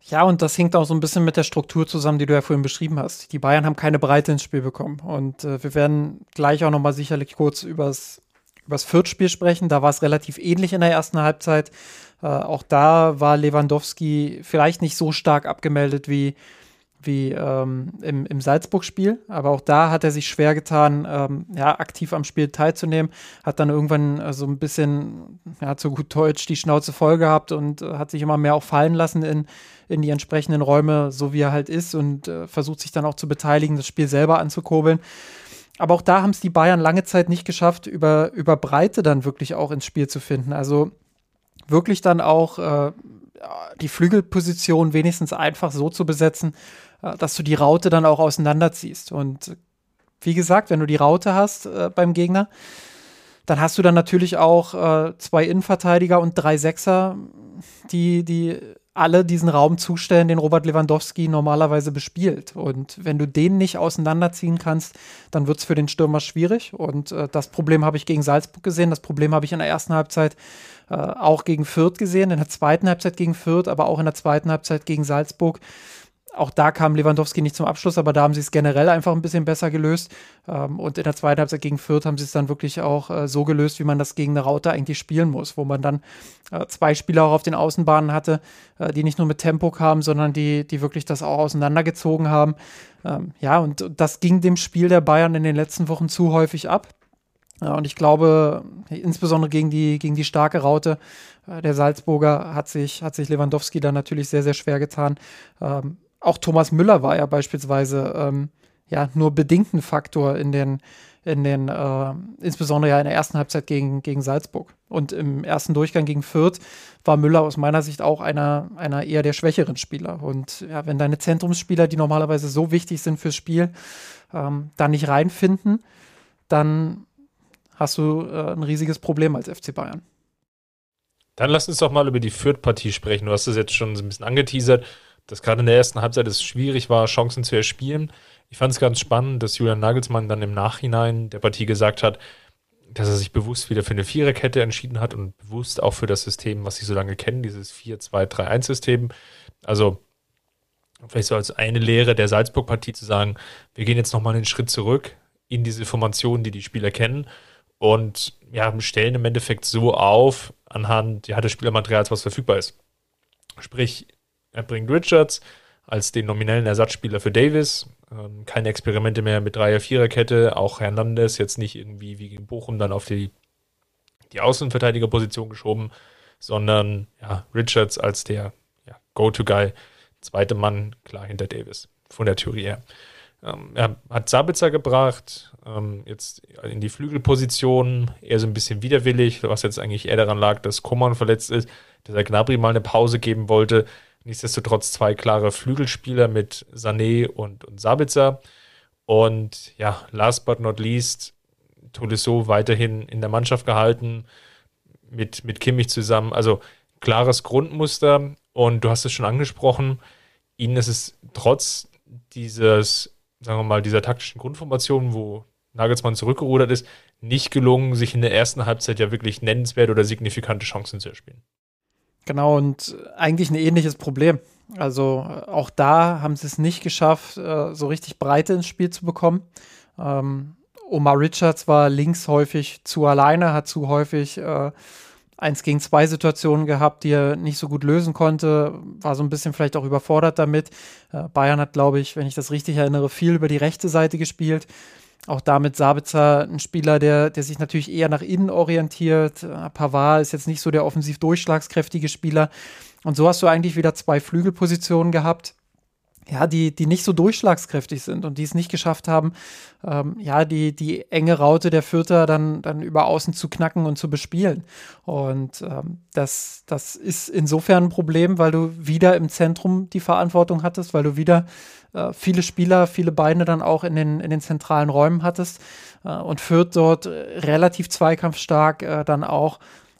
Ja, und das hängt auch so ein bisschen mit der Struktur zusammen, die du ja vorhin beschrieben hast. Die Bayern haben keine Breite ins Spiel bekommen. Und äh, wir werden gleich auch nochmal sicherlich kurz übers, übers Viertspiel sprechen. Da war es relativ ähnlich in der ersten Halbzeit. Äh, auch da war Lewandowski vielleicht nicht so stark abgemeldet wie, wie ähm, im, im Salzburg-Spiel. Aber auch da hat er sich schwer getan, ähm, ja, aktiv am Spiel teilzunehmen. Hat dann irgendwann äh, so ein bisschen, ja, zu gut Deutsch, die Schnauze voll gehabt und äh, hat sich immer mehr auch fallen lassen in, in die entsprechenden Räume, so wie er halt ist und äh, versucht sich dann auch zu beteiligen, das Spiel selber anzukurbeln. Aber auch da haben es die Bayern lange Zeit nicht geschafft, über, über Breite dann wirklich auch ins Spiel zu finden. Also wirklich dann auch äh, die Flügelposition wenigstens einfach so zu besetzen, dass du die Raute dann auch auseinanderziehst. Und wie gesagt, wenn du die Raute hast äh, beim Gegner, dann hast du dann natürlich auch äh, zwei Innenverteidiger und drei Sechser, die, die alle diesen Raum zustellen, den Robert Lewandowski normalerweise bespielt. Und wenn du den nicht auseinanderziehen kannst, dann wird es für den Stürmer schwierig. Und äh, das Problem habe ich gegen Salzburg gesehen. Das Problem habe ich in der ersten Halbzeit äh, auch gegen Fürth gesehen, in der zweiten Halbzeit gegen Fürth, aber auch in der zweiten Halbzeit gegen Salzburg. Auch da kam Lewandowski nicht zum Abschluss, aber da haben sie es generell einfach ein bisschen besser gelöst. Ähm, und in der zweiten Halbzeit gegen Fürth haben sie es dann wirklich auch äh, so gelöst, wie man das gegen eine Raute eigentlich spielen muss, wo man dann äh, zwei Spieler auch auf den Außenbahnen hatte, äh, die nicht nur mit Tempo kamen, sondern die, die wirklich das auch auseinandergezogen haben. Ähm, ja, und das ging dem Spiel der Bayern in den letzten Wochen zu häufig ab. Und ich glaube, insbesondere gegen die, gegen die starke Raute der Salzburger hat sich, hat sich Lewandowski da natürlich sehr, sehr schwer getan. Ähm, auch Thomas Müller war ja beispielsweise ähm, ja nur bedingt ein Faktor in den, in den, äh, insbesondere ja in der ersten Halbzeit gegen, gegen Salzburg. Und im ersten Durchgang gegen Fürth war Müller aus meiner Sicht auch einer, einer eher der schwächeren Spieler. Und ja, wenn deine Zentrumsspieler, die normalerweise so wichtig sind fürs Spiel, ähm, da nicht reinfinden, dann hast du äh, ein riesiges Problem als FC Bayern. Dann lass uns doch mal über die Fürth-Partie sprechen. Du hast es jetzt schon so ein bisschen angeteasert dass gerade in der ersten Halbzeit es schwierig war, Chancen zu erspielen. Ich fand es ganz spannend, dass Julian Nagelsmann dann im Nachhinein der Partie gesagt hat, dass er sich bewusst wieder für eine Viererkette entschieden hat und bewusst auch für das System, was sie so lange kennen, dieses 4-2-3-1-System. Also vielleicht so als eine Lehre der Salzburg-Partie zu sagen, wir gehen jetzt nochmal einen Schritt zurück in diese Formation, die die Spieler kennen und ja, stellen im Endeffekt so auf anhand ja, des Spielermaterials, was verfügbar ist. Sprich, er bringt Richards als den nominellen Ersatzspieler für Davis. Ähm, keine Experimente mehr mit Dreier-Vierer-Kette. Auch Hernandez jetzt nicht irgendwie wie gegen Bochum dann auf die, die Außenverteidigerposition geschoben, sondern ja, Richards als der ja, Go-To-Guy, zweite Mann, klar hinter Davis, von der Theorie her. Ähm, er hat Sabitzer gebracht, ähm, jetzt in die Flügelposition, eher so ein bisschen widerwillig, was jetzt eigentlich eher daran lag, dass Koman verletzt ist, dass er Gnabry mal eine Pause geben wollte. Nichtsdestotrotz zwei klare Flügelspieler mit Sané und, und Sabitzer. Und ja, last but not least, Tolisso weiterhin in der Mannschaft gehalten, mit, mit Kimmich zusammen. Also klares Grundmuster. Und du hast es schon angesprochen, ihnen ist es trotz dieses, sagen wir mal, dieser taktischen Grundformation, wo Nagelsmann zurückgerudert ist, nicht gelungen, sich in der ersten Halbzeit ja wirklich nennenswert oder signifikante Chancen zu erspielen. Genau, und eigentlich ein ähnliches Problem. Also auch da haben sie es nicht geschafft, äh, so richtig Breite ins Spiel zu bekommen. Ähm, Omar Richards war links häufig zu alleine, hat zu häufig äh, eins gegen zwei Situationen gehabt, die er nicht so gut lösen konnte, war so ein bisschen vielleicht auch überfordert damit. Äh, Bayern hat, glaube ich, wenn ich das richtig erinnere, viel über die rechte Seite gespielt. Auch damit Sabitzer ein Spieler, der, der sich natürlich eher nach innen orientiert. Äh, Pavard ist jetzt nicht so der offensiv durchschlagskräftige Spieler. Und so hast du eigentlich wieder zwei Flügelpositionen gehabt ja, die, die nicht so durchschlagskräftig sind und die es nicht geschafft haben, ähm, ja, die, die enge Raute der Vierter dann, dann über außen zu knacken und zu bespielen. Und ähm, das, das ist insofern ein Problem, weil du wieder im Zentrum die Verantwortung hattest, weil du wieder äh, viele Spieler, viele Beine dann auch in den, in den zentralen Räumen hattest äh, und Fürth dort relativ zweikampfstark äh, dann auch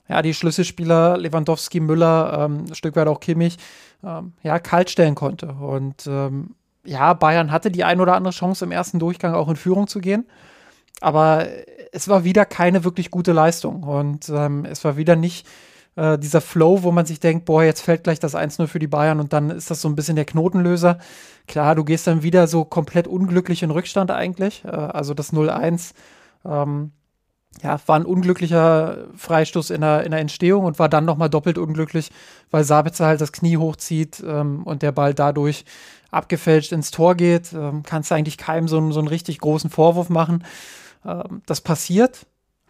ja, die Schlüsselspieler Lewandowski, Müller, ähm, ein Stück weit auch Kimmich, ähm, ja, kalt stellen konnte. Und ähm, ja, Bayern hatte die ein oder andere Chance im ersten Durchgang auch in Führung zu gehen. Aber es war wieder keine wirklich gute Leistung. Und ähm, es war wieder nicht äh, dieser Flow, wo man sich denkt, boah, jetzt fällt gleich das 1-0 für die Bayern und dann ist das so ein bisschen der Knotenlöser. Klar, du gehst dann wieder so komplett unglücklich in Rückstand eigentlich. Äh, also das 0-1 ähm, ja, war ein unglücklicher Freistoß in der, in der Entstehung und war dann nochmal doppelt unglücklich, weil Sabitzer halt das Knie hochzieht ähm, und der Ball dadurch abgefälscht ins Tor geht. Ähm, kannst du eigentlich keinem so, so einen richtig großen Vorwurf machen. Ähm, das passiert,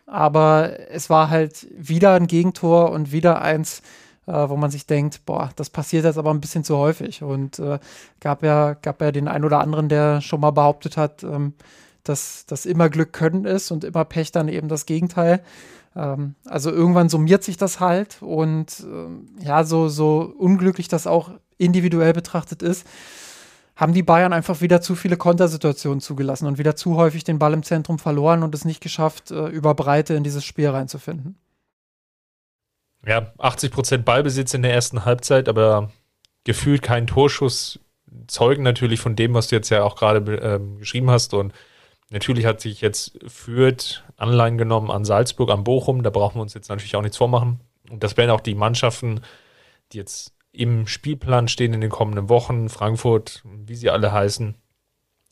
aber es war halt wieder ein Gegentor und wieder eins, äh, wo man sich denkt, boah, das passiert jetzt aber ein bisschen zu häufig. Und äh, gab ja, gab ja den einen oder anderen, der schon mal behauptet hat, ähm, dass das immer Glück können ist und immer Pech dann eben das Gegenteil. Ähm, also irgendwann summiert sich das halt und ähm, ja, so, so unglücklich das auch individuell betrachtet ist, haben die Bayern einfach wieder zu viele Kontersituationen zugelassen und wieder zu häufig den Ball im Zentrum verloren und es nicht geschafft, äh, über Breite in dieses Spiel reinzufinden. Ja, 80% Ballbesitz in der ersten Halbzeit, aber gefühlt kein Torschuss zeugen natürlich von dem, was du jetzt ja auch gerade äh, geschrieben hast. Und natürlich hat sich jetzt Fürth Anleihen genommen an Salzburg, an Bochum. Da brauchen wir uns jetzt natürlich auch nichts vormachen. Und das werden auch die Mannschaften, die jetzt im Spielplan stehen in den kommenden Wochen, Frankfurt, wie sie alle heißen,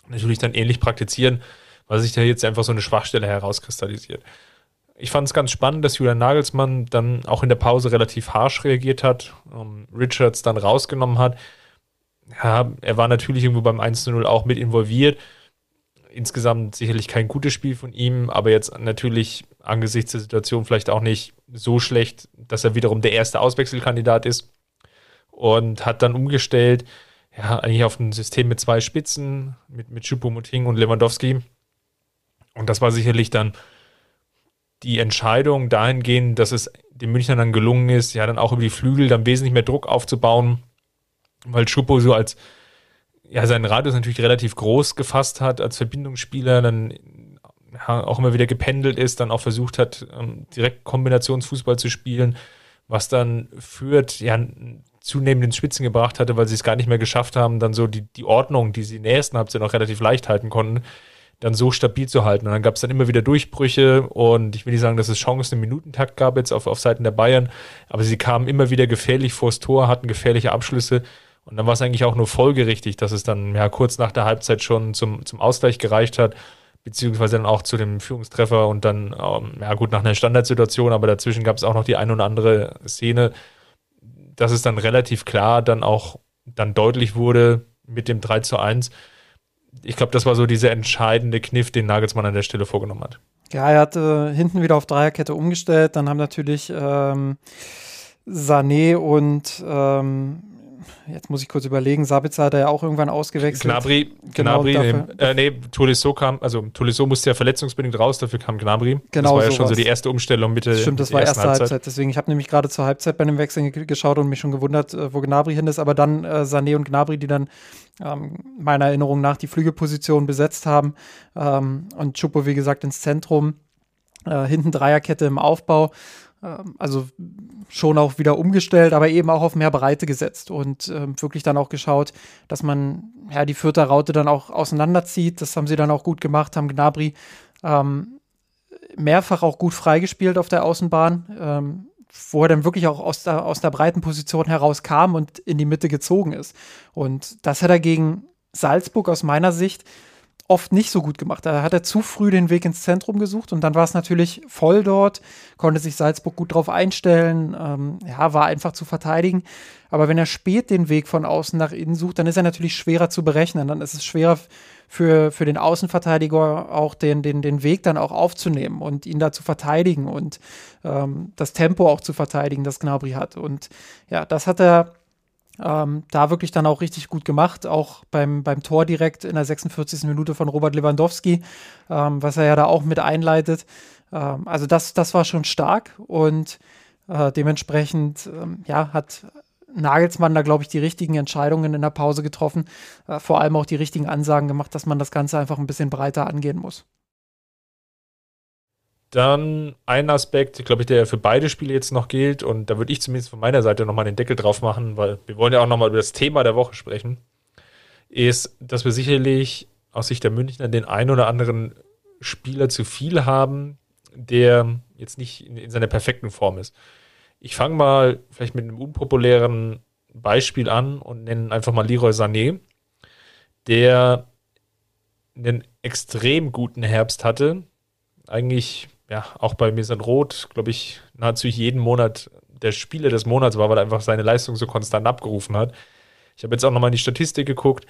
natürlich dann ähnlich praktizieren, weil sich da jetzt einfach so eine Schwachstelle herauskristallisiert. Ich fand es ganz spannend, dass Julian Nagelsmann dann auch in der Pause relativ harsch reagiert hat, um, Richards dann rausgenommen hat. Ja, er war natürlich irgendwo beim 1-0 auch mit involviert. Insgesamt sicherlich kein gutes Spiel von ihm, aber jetzt natürlich angesichts der Situation vielleicht auch nicht so schlecht, dass er wiederum der erste Auswechselkandidat ist und hat dann umgestellt, ja, eigentlich auf ein System mit zwei Spitzen, mit, mit Choupo-Moting und Lewandowski. Und das war sicherlich dann die Entscheidung dahingehend, dass es den Münchnern dann gelungen ist, ja, dann auch über die Flügel dann wesentlich mehr Druck aufzubauen, weil Choupo so als, ja, seinen Radius natürlich relativ groß gefasst hat als Verbindungsspieler, dann auch immer wieder gependelt ist, dann auch versucht hat, ähm, direkt Kombinationsfußball zu spielen, was dann führt, ja, zunehmend ins Spitzen gebracht hatte, weil sie es gar nicht mehr geschafft haben, dann so die, die Ordnung, die sie in der ersten Halbzeit noch relativ leicht halten konnten, dann so stabil zu halten. Und dann gab es dann immer wieder Durchbrüche und ich will nicht sagen, dass es Chancen im Minutentakt gab jetzt auf, auf Seiten der Bayern, aber sie kamen immer wieder gefährlich vors Tor, hatten gefährliche Abschlüsse und dann war es eigentlich auch nur folgerichtig, dass es dann ja kurz nach der Halbzeit schon zum, zum Ausgleich gereicht hat, beziehungsweise dann auch zu dem Führungstreffer und dann, ähm, ja gut, nach einer Standardsituation, aber dazwischen gab es auch noch die eine oder andere Szene, dass es dann relativ klar dann auch dann deutlich wurde mit dem 3 zu 1. Ich glaube, das war so dieser entscheidende Kniff, den Nagelsmann an der Stelle vorgenommen hat. Ja, er hat äh, hinten wieder auf Dreierkette umgestellt. Dann haben natürlich ähm, Sané und ähm, jetzt muss ich kurz überlegen, Sabitzer hat er ja auch irgendwann ausgewechselt. Gnabry, genau, Gnabry äh, nee, Tolisso kam, also Tolisso musste ja verletzungsbedingt raus, dafür kam Gnabry. Genau, das war ja schon so die erste Umstellung Mitte Stimmt, das war erste Halbzeit. Halbzeit. Deswegen, ich habe nämlich gerade zur Halbzeit bei dem Wechsel geschaut und mich schon gewundert, äh, wo Gnabry hin ist, aber dann äh, Sané und Gnabry, die dann ähm, meiner Erinnerung nach die Flügelposition besetzt haben ähm, und Chupo, wie gesagt, ins Zentrum. Äh, hinten Dreierkette im Aufbau. Ähm, also schon auch wieder umgestellt, aber eben auch auf mehr Breite gesetzt und äh, wirklich dann auch geschaut, dass man ja die vierte Raute dann auch auseinanderzieht. Das haben sie dann auch gut gemacht, haben Gnabry ähm, mehrfach auch gut freigespielt auf der Außenbahn, ähm, wo er dann wirklich auch aus der, aus der breiten Position heraus kam und in die Mitte gezogen ist. Und das hat er gegen Salzburg aus meiner Sicht oft nicht so gut gemacht. Da hat er zu früh den Weg ins Zentrum gesucht und dann war es natürlich voll dort, konnte sich Salzburg gut drauf einstellen, ähm, ja, war einfach zu verteidigen. Aber wenn er spät den Weg von außen nach innen sucht, dann ist er natürlich schwerer zu berechnen. Dann ist es schwerer für, für den Außenverteidiger auch den, den, den Weg dann auch aufzunehmen und ihn da zu verteidigen und ähm, das Tempo auch zu verteidigen, das Gnabry hat. Und ja, das hat er ähm, da wirklich dann auch richtig gut gemacht, auch beim, beim Tor direkt in der 46. Minute von Robert Lewandowski, ähm, was er ja da auch mit einleitet. Ähm, also das, das war schon stark und äh, dementsprechend ähm, ja, hat Nagelsmann da, glaube ich, die richtigen Entscheidungen in der Pause getroffen, äh, vor allem auch die richtigen Ansagen gemacht, dass man das Ganze einfach ein bisschen breiter angehen muss. Dann ein Aspekt, glaube ich, der für beide Spiele jetzt noch gilt, und da würde ich zumindest von meiner Seite nochmal den Deckel drauf machen, weil wir wollen ja auch nochmal über das Thema der Woche sprechen, ist, dass wir sicherlich aus Sicht der Münchner den einen oder anderen Spieler zu viel haben, der jetzt nicht in, in seiner perfekten Form ist. Ich fange mal vielleicht mit einem unpopulären Beispiel an und nenne einfach mal Leroy Sané, der einen extrem guten Herbst hatte, eigentlich ja, auch bei mir sind Rot, glaube ich, nahezu jeden Monat der Spieler des Monats war, weil er einfach seine Leistung so konstant abgerufen hat. Ich habe jetzt auch nochmal in die Statistik geguckt.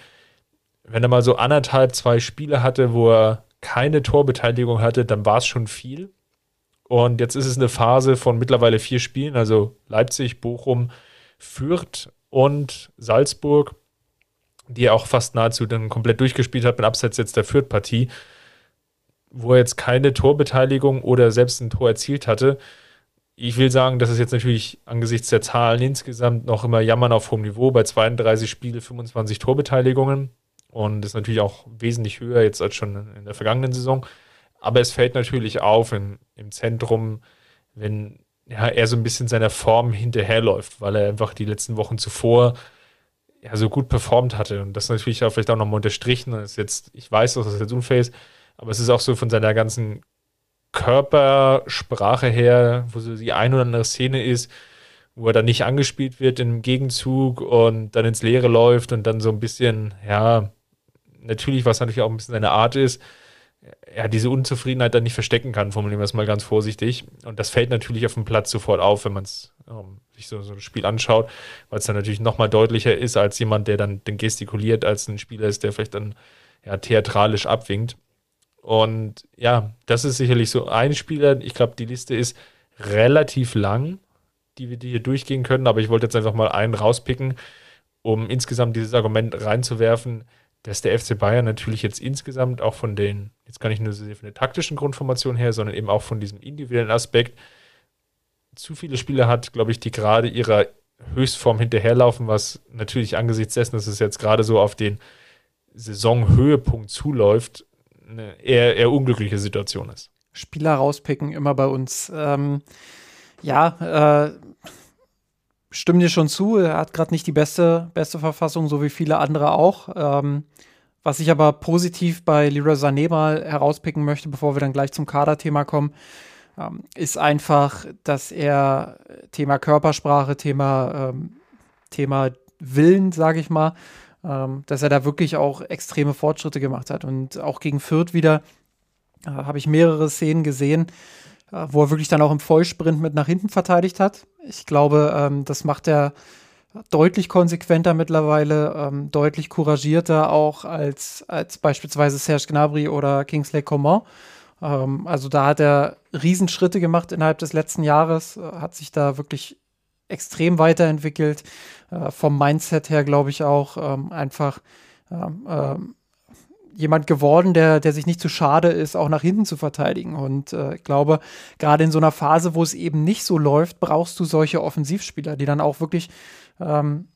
Wenn er mal so anderthalb, zwei Spiele hatte, wo er keine Torbeteiligung hatte, dann war es schon viel. Und jetzt ist es eine Phase von mittlerweile vier Spielen, also Leipzig, Bochum, Fürth und Salzburg, die er auch fast nahezu dann komplett durchgespielt hat mit Abseits jetzt der Fürth-Partie wo er jetzt keine Torbeteiligung oder selbst ein Tor erzielt hatte. Ich will sagen, das ist jetzt natürlich angesichts der Zahlen insgesamt noch immer Jammern auf hohem Niveau. Bei 32 Spiele 25 Torbeteiligungen. Und ist natürlich auch wesentlich höher jetzt als schon in der vergangenen Saison. Aber es fällt natürlich auf im, im Zentrum, wenn ja, er so ein bisschen seiner Form hinterherläuft, weil er einfach die letzten Wochen zuvor ja, so gut performt hatte. Und das natürlich auch vielleicht auch nochmal unterstrichen. Das ist jetzt, ich weiß, dass das jetzt unfair ist, aber es ist auch so von seiner ganzen Körpersprache her, wo so die ein oder andere Szene ist, wo er dann nicht angespielt wird im Gegenzug und dann ins Leere läuft und dann so ein bisschen, ja, natürlich, was natürlich auch ein bisschen seine Art ist, ja, diese Unzufriedenheit dann nicht verstecken kann, formulieren wir es mal ganz vorsichtig. Und das fällt natürlich auf dem Platz sofort auf, wenn man es ähm, sich so, so ein Spiel anschaut, weil es dann natürlich nochmal deutlicher ist als jemand, der dann, dann gestikuliert, als ein Spieler ist, der vielleicht dann ja, theatralisch abwinkt. Und ja, das ist sicherlich so ein Spieler. Ich glaube, die Liste ist relativ lang, die wir hier durchgehen können, aber ich wollte jetzt einfach mal einen rauspicken, um insgesamt dieses Argument reinzuwerfen dass der FC Bayern natürlich jetzt insgesamt auch von den, jetzt gar nicht nur von der taktischen Grundformation her, sondern eben auch von diesem individuellen Aspekt zu viele Spieler hat, glaube ich, die gerade ihrer Höchstform hinterherlaufen, was natürlich angesichts dessen, dass es jetzt gerade so auf den Saisonhöhepunkt zuläuft, eine eher, eher unglückliche Situation ist. Spieler rauspicken immer bei uns. Ähm, ja, äh, stimme dir schon zu. Er hat gerade nicht die beste, beste Verfassung, so wie viele andere auch. Ähm, was ich aber positiv bei Leroy Sané mal herauspicken möchte, bevor wir dann gleich zum Kaderthema kommen, ähm, ist einfach, dass er Thema Körpersprache, Thema, ähm, Thema Willen, sage ich mal, ähm, dass er da wirklich auch extreme Fortschritte gemacht hat. Und auch gegen Fürth wieder äh, habe ich mehrere Szenen gesehen, äh, wo er wirklich dann auch im Vollsprint mit nach hinten verteidigt hat. Ich glaube, ähm, das macht er deutlich konsequenter mittlerweile, ähm, deutlich couragierter auch als, als beispielsweise Serge Gnabry oder Kingsley Coman. Ähm, also da hat er Riesenschritte gemacht innerhalb des letzten Jahres, äh, hat sich da wirklich extrem weiterentwickelt. Äh, vom Mindset her glaube ich auch ähm, einfach ähm, ähm, jemand geworden, der, der sich nicht zu schade ist, auch nach hinten zu verteidigen. Und äh, ich glaube, gerade in so einer Phase, wo es eben nicht so läuft, brauchst du solche Offensivspieler, die dann auch wirklich, ähm,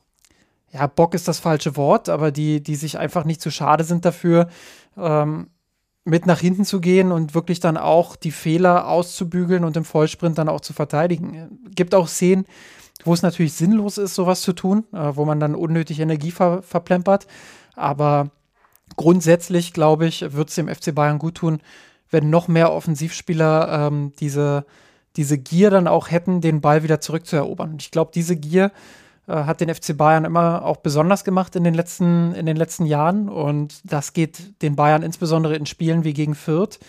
ja, Bock ist das falsche Wort, aber die, die sich einfach nicht zu schade sind dafür, ähm, mit nach hinten zu gehen und wirklich dann auch die Fehler auszubügeln und im Vollsprint dann auch zu verteidigen. Gibt auch Szenen, wo es natürlich sinnlos ist, sowas zu tun, äh, wo man dann unnötig Energie ver verplempert. Aber grundsätzlich, glaube ich, wird es dem FC Bayern gut tun, wenn noch mehr Offensivspieler ähm, diese, diese Gier dann auch hätten, den Ball wieder zurückzuerobern. Und ich glaube, diese Gier äh, hat den FC Bayern immer auch besonders gemacht in den, letzten, in den letzten Jahren. Und das geht den Bayern insbesondere in Spielen wie gegen Fürth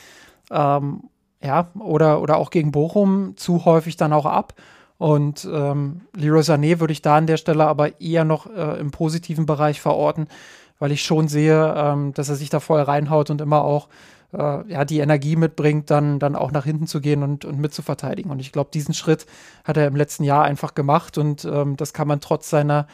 ähm, ja, oder, oder auch gegen Bochum zu häufig dann auch ab. Und ähm, Leroy Sané würde ich da an der Stelle aber eher noch äh, im positiven Bereich verorten, weil ich schon sehe, ähm, dass er sich da voll reinhaut und immer auch äh, ja, die Energie mitbringt, dann, dann auch nach hinten zu gehen und, und mitzuverteidigen. Und ich glaube, diesen Schritt hat er im letzten Jahr einfach gemacht und ähm, das kann man trotz seiner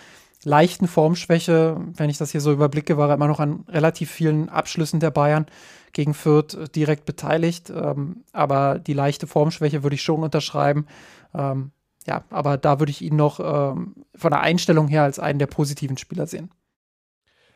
leichten Formschwäche, wenn ich das hier so überblicke, war er immer noch an relativ vielen Abschlüssen der Bayern gegen Fürth direkt beteiligt. Ähm, aber die leichte Formschwäche würde ich schon unterschreiben. Ähm, ja, aber da würde ich ihn noch ähm, von der Einstellung her als einen der positiven Spieler sehen.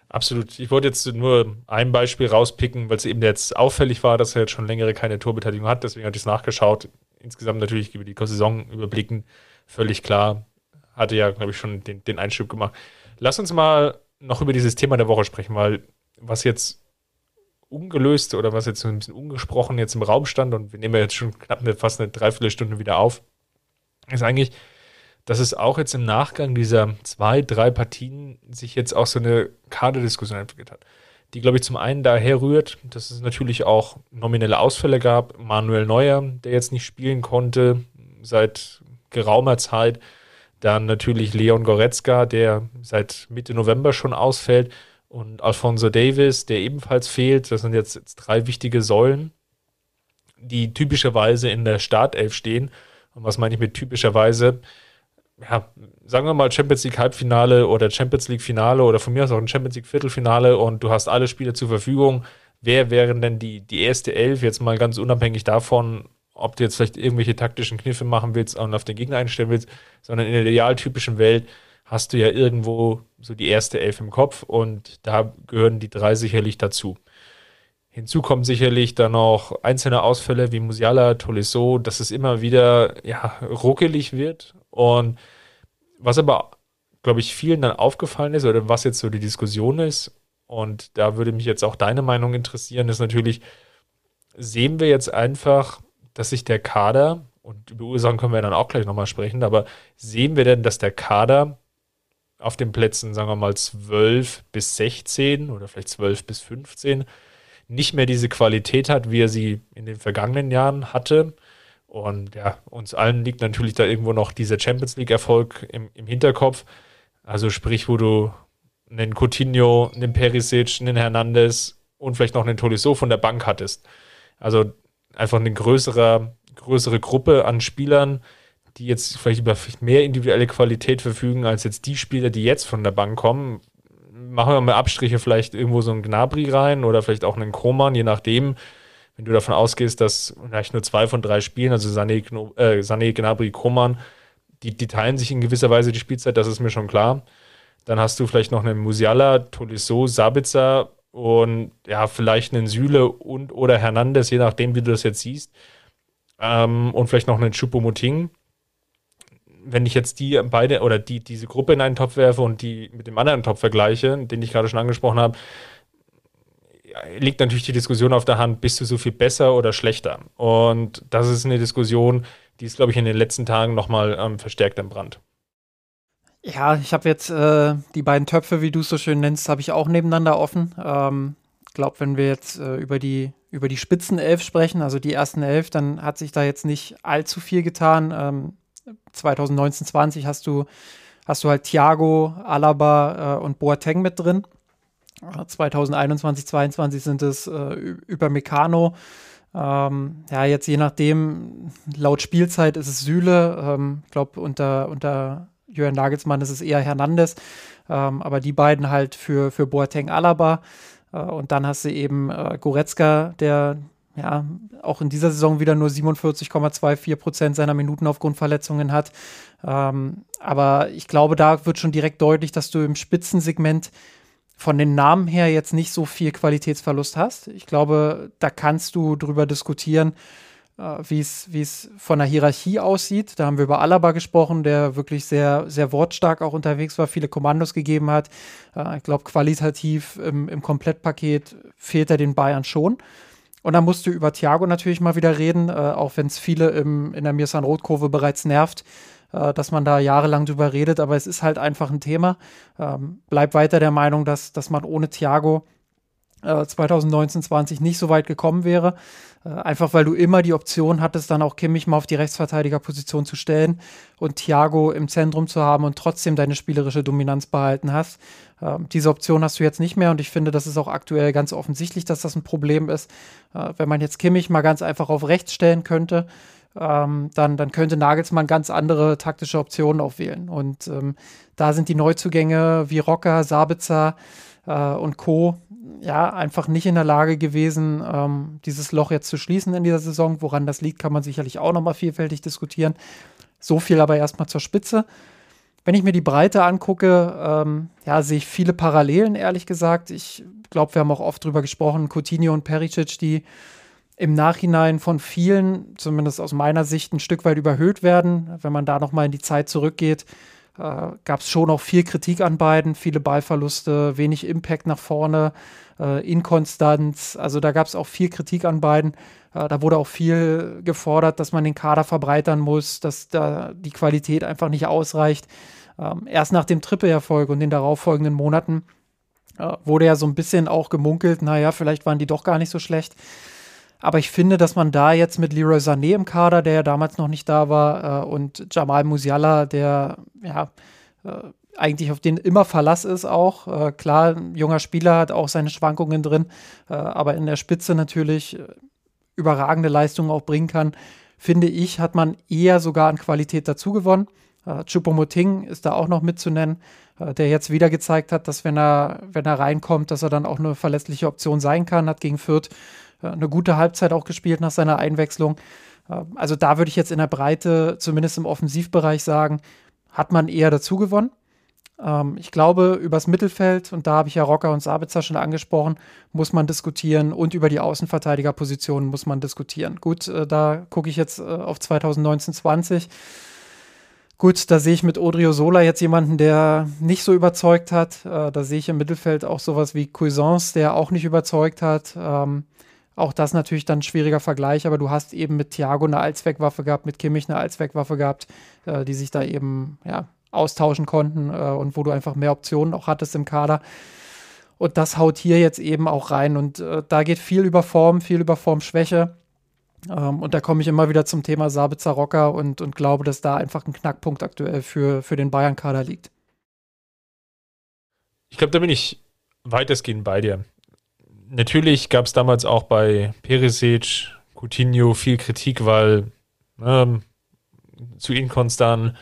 Absolut. Ich wollte jetzt nur ein Beispiel rauspicken, weil es eben jetzt auffällig war, dass er jetzt schon längere keine Torbeteiligung hat. Deswegen hatte ich es nachgeschaut. Insgesamt natürlich über die Saison überblicken. Völlig klar. Hatte ja, glaube ich, schon den, den Einschub gemacht. Lass uns mal noch über dieses Thema der Woche sprechen, weil was jetzt ungelöst oder was jetzt ein bisschen ungesprochen jetzt im Raum stand und wir nehmen ja jetzt schon knapp eine, fast eine Dreiviertelstunde wieder auf, ist eigentlich, dass es auch jetzt im Nachgang dieser zwei, drei Partien sich jetzt auch so eine Kaderdiskussion entwickelt hat. Die, glaube ich, zum einen daher rührt, dass es natürlich auch nominelle Ausfälle gab. Manuel Neuer, der jetzt nicht spielen konnte seit geraumer Zeit. Dann natürlich Leon Goretzka, der seit Mitte November schon ausfällt. Und Alfonso Davis, der ebenfalls fehlt. Das sind jetzt, jetzt drei wichtige Säulen, die typischerweise in der Startelf stehen. Und was meine ich mit typischerweise? ja, sagen wir mal Champions League Halbfinale oder Champions League Finale oder von mir aus auch ein Champions League Viertelfinale und du hast alle Spiele zur Verfügung. wer wären denn die, die erste Elf, jetzt mal ganz unabhängig davon, ob du jetzt vielleicht irgendwelche taktischen Kniffe machen willst und auf den Gegner einstellen willst, sondern in der idealtypischen Welt hast du ja irgendwo so die erste Elf im Kopf und da gehören die drei sicherlich dazu. Hinzu kommen sicherlich dann noch einzelne Ausfälle wie Musiala, Tolisso, dass es immer wieder ja, ruckelig wird. Und was aber, glaube ich, vielen dann aufgefallen ist oder was jetzt so die Diskussion ist, und da würde mich jetzt auch deine Meinung interessieren, ist natürlich, sehen wir jetzt einfach, dass sich der Kader, und über Ursachen können wir dann auch gleich nochmal sprechen, aber sehen wir denn, dass der Kader auf den Plätzen, sagen wir mal, 12 bis 16 oder vielleicht 12 bis 15 nicht mehr diese Qualität hat, wie er sie in den vergangenen Jahren hatte. Und ja, uns allen liegt natürlich da irgendwo noch dieser Champions League-Erfolg im, im Hinterkopf. Also sprich, wo du einen Coutinho, einen Perisic, einen Hernandez und vielleicht noch einen Tolisso von der Bank hattest. Also einfach eine größere, größere Gruppe an Spielern, die jetzt vielleicht über mehr individuelle Qualität verfügen als jetzt die Spieler, die jetzt von der Bank kommen. Machen wir mal Abstriche, vielleicht irgendwo so einen Gnabry rein oder vielleicht auch einen Kroman, je nachdem. Wenn du davon ausgehst, dass vielleicht nur zwei von drei Spielen, also Sané, äh, Sané Gnabry, Kroman, die, die teilen sich in gewisser Weise die Spielzeit, das ist mir schon klar. Dann hast du vielleicht noch einen Musiala, Tolisso, Sabitzer und ja, vielleicht einen Süle und oder Hernandez, je nachdem, wie du das jetzt siehst. Ähm, und vielleicht noch einen Chupomoting. Wenn ich jetzt die beide oder die, diese Gruppe in einen Topf werfe und die mit dem anderen Topf vergleiche, den ich gerade schon angesprochen habe, liegt natürlich die Diskussion auf der Hand, bist du so viel besser oder schlechter? Und das ist eine Diskussion, die ist, glaube ich, in den letzten Tagen nochmal ähm, verstärkt Brand. Ja, ich habe jetzt äh, die beiden Töpfe, wie du es so schön nennst, habe ich auch nebeneinander offen. Ähm, glaube, wenn wir jetzt äh, über die über die Spitzenelf sprechen, also die ersten elf, dann hat sich da jetzt nicht allzu viel getan. Ähm, 2019, 20 hast du hast du halt Thiago, Alaba äh, und Boateng mit drin. 2021, 22 sind es äh, über Meccano. Ähm, ja, jetzt je nachdem, laut Spielzeit ist es Süle. Ähm, ich glaube, unter, unter Jürgen Nagelsmann ist es eher Hernandez. Ähm, aber die beiden halt für, für Boateng Alaba. Äh, und dann hast du eben äh, Goretzka, der ja auch in dieser Saison wieder nur 47,24 Prozent seiner Minuten aufgrund Verletzungen hat. Ähm, aber ich glaube, da wird schon direkt deutlich, dass du im Spitzensegment von den Namen her jetzt nicht so viel Qualitätsverlust hast. Ich glaube, da kannst du drüber diskutieren, äh, wie es von der Hierarchie aussieht. Da haben wir über Alaba gesprochen, der wirklich sehr, sehr wortstark auch unterwegs war, viele Kommandos gegeben hat. Äh, ich glaube, qualitativ im, im Komplettpaket fehlt er den Bayern schon. Und dann musst du über Thiago natürlich mal wieder reden, äh, auch wenn es viele im, in der Mirsan-Rot-Kurve bereits nervt, äh, dass man da jahrelang drüber redet. Aber es ist halt einfach ein Thema. Ähm, bleib weiter der Meinung, dass, dass man ohne Thiago 2019, äh, 20 nicht so weit gekommen wäre. Äh, einfach weil du immer die Option hattest, dann auch Kimmich mal auf die Rechtsverteidigerposition zu stellen und Thiago im Zentrum zu haben und trotzdem deine spielerische Dominanz behalten hast. Ähm, diese Option hast du jetzt nicht mehr und ich finde, das ist auch aktuell ganz offensichtlich, dass das ein Problem ist. Äh, wenn man jetzt Kimmich mal ganz einfach auf rechts stellen könnte, ähm, dann, dann könnte Nagelsmann ganz andere taktische Optionen auch wählen. Und ähm, da sind die Neuzugänge wie Rocker, Sabitzer äh, und Co ja, einfach nicht in der Lage gewesen, ähm, dieses Loch jetzt zu schließen in dieser Saison. Woran das liegt, kann man sicherlich auch nochmal vielfältig diskutieren. So viel aber erstmal zur Spitze. Wenn ich mir die Breite angucke, ähm, ja, sehe ich viele Parallelen, ehrlich gesagt. Ich glaube, wir haben auch oft drüber gesprochen, Coutinho und Pericic, die im Nachhinein von vielen, zumindest aus meiner Sicht, ein Stück weit überhöht werden. Wenn man da nochmal in die Zeit zurückgeht, äh, gab es schon auch viel Kritik an beiden, viele Ballverluste, wenig Impact nach vorne, äh, Inkonstanz. Also da gab es auch viel Kritik an beiden. Äh, da wurde auch viel gefordert, dass man den Kader verbreitern muss, dass da die Qualität einfach nicht ausreicht. Ähm, erst nach dem Triple-Erfolg und den darauffolgenden Monaten äh, wurde ja so ein bisschen auch gemunkelt, naja, vielleicht waren die doch gar nicht so schlecht. Aber ich finde, dass man da jetzt mit Leroy Sané im Kader, der ja damals noch nicht da war, äh, und Jamal Musiala, der ja äh, eigentlich auf den immer Verlass ist auch. Äh, klar, ein junger Spieler hat auch seine Schwankungen drin, äh, aber in der Spitze natürlich äh, überragende Leistungen auch bringen kann. Finde ich, hat man eher sogar an Qualität dazu gewonnen. Äh, Chupomoting ist da auch noch mitzunennen. äh, der jetzt wieder gezeigt hat, dass wenn er, wenn er reinkommt, dass er dann auch eine verlässliche Option sein kann, hat gegen Fürth eine gute Halbzeit auch gespielt nach seiner Einwechslung. Äh, also da würde ich jetzt in der Breite, zumindest im Offensivbereich sagen, hat man eher dazu gewonnen. Ähm, ich glaube, übers Mittelfeld, und da habe ich ja Rocker und Sabitzer schon angesprochen, muss man diskutieren und über die Außenverteidigerpositionen muss man diskutieren. Gut, äh, da gucke ich jetzt äh, auf 2019-20. Gut, da sehe ich mit Odrio Sola jetzt jemanden, der nicht so überzeugt hat. Äh, da sehe ich im Mittelfeld auch sowas wie Cuisance, der auch nicht überzeugt hat. Ähm, auch das natürlich dann ein schwieriger Vergleich, aber du hast eben mit Thiago eine Allzweckwaffe gehabt, mit Kimmich eine Allzweckwaffe gehabt, äh, die sich da eben ja, austauschen konnten äh, und wo du einfach mehr Optionen auch hattest im Kader. Und das haut hier jetzt eben auch rein. Und äh, da geht viel über Form, viel über Formschwäche. Ähm, und da komme ich immer wieder zum Thema Sabitzer Rocker und, und glaube, dass da einfach ein Knackpunkt aktuell für, für den Bayern-Kader liegt. Ich glaube, da bin ich weitestgehend bei dir. Natürlich gab es damals auch bei Perisic, Coutinho viel Kritik, weil ähm, zu inkonstant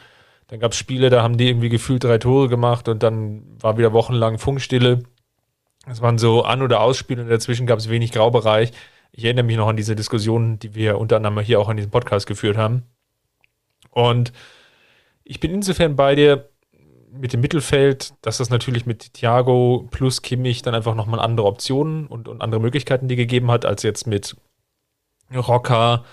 dann gab es Spiele, da haben die irgendwie gefühlt drei Tore gemacht und dann war wieder wochenlang Funkstille. Es waren so An- oder Ausspiele und dazwischen gab es wenig Graubereich. Ich erinnere mich noch an diese Diskussionen, die wir unter anderem hier auch in diesem Podcast geführt haben. Und ich bin insofern bei dir mit dem Mittelfeld, dass das natürlich mit Thiago plus Kimmich dann einfach nochmal andere Optionen und, und andere Möglichkeiten die gegeben hat, als jetzt mit Rocker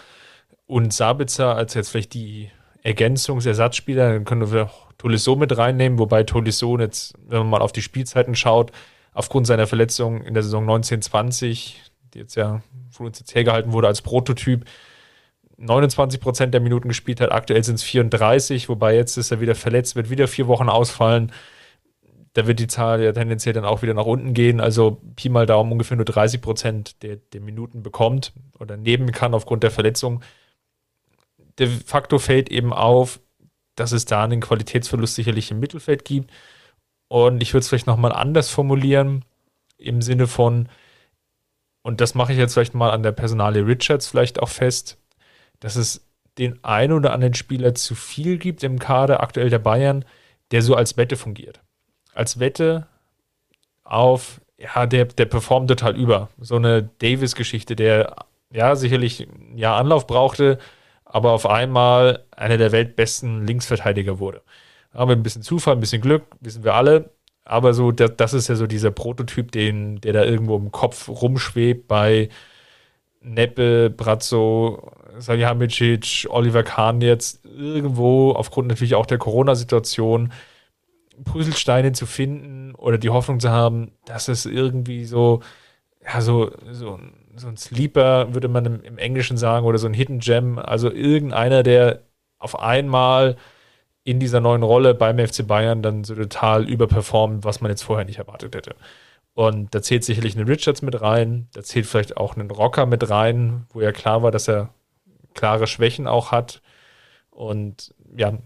und Sabitzer, als jetzt vielleicht die Ergänzungsersatzspieler, dann können wir Tolisso mit reinnehmen, wobei Tolisso jetzt, wenn man mal auf die Spielzeiten schaut, aufgrund seiner Verletzung in der Saison 1920, die jetzt ja von uns jetzt hergehalten wurde als Prototyp, 29 Prozent der Minuten gespielt hat. Aktuell sind es 34, wobei jetzt ist er wieder verletzt, wird wieder vier Wochen ausfallen. Da wird die Zahl ja tendenziell dann auch wieder nach unten gehen. Also Pi mal Daumen ungefähr nur 30 Prozent der, der Minuten bekommt oder nehmen kann aufgrund der Verletzung de facto fällt eben auf, dass es da einen Qualitätsverlust sicherlich im Mittelfeld gibt. Und ich würde es vielleicht nochmal anders formulieren, im Sinne von, und das mache ich jetzt vielleicht mal an der Personale Richards vielleicht auch fest, dass es den einen oder anderen Spieler zu viel gibt im Kader aktuell der Bayern, der so als Wette fungiert. Als Wette auf, ja, der, der performt total über. So eine Davis-Geschichte, der ja sicherlich ein Jahr Anlauf brauchte, aber auf einmal einer der weltbesten Linksverteidiger wurde. Aber ein bisschen Zufall, ein bisschen Glück, wissen wir alle. Aber so, das, das ist ja so dieser Prototyp, den, der da irgendwo im Kopf rumschwebt bei Neppe, Brazzo, Salihamidzic, Oliver Kahn jetzt irgendwo aufgrund natürlich auch der Corona-Situation Puzzlesteine zu finden oder die Hoffnung zu haben, dass es irgendwie so, ja, so, so so ein Sleeper, würde man im, im, Englischen sagen, oder so ein Hidden Gem, also irgendeiner, der auf einmal in dieser neuen Rolle beim FC Bayern dann so total überperformt, was man jetzt vorher nicht erwartet hätte. Und da zählt sicherlich ein Richards mit rein, da zählt vielleicht auch ein Rocker mit rein, wo ja klar war, dass er klare Schwächen auch hat. Und ja,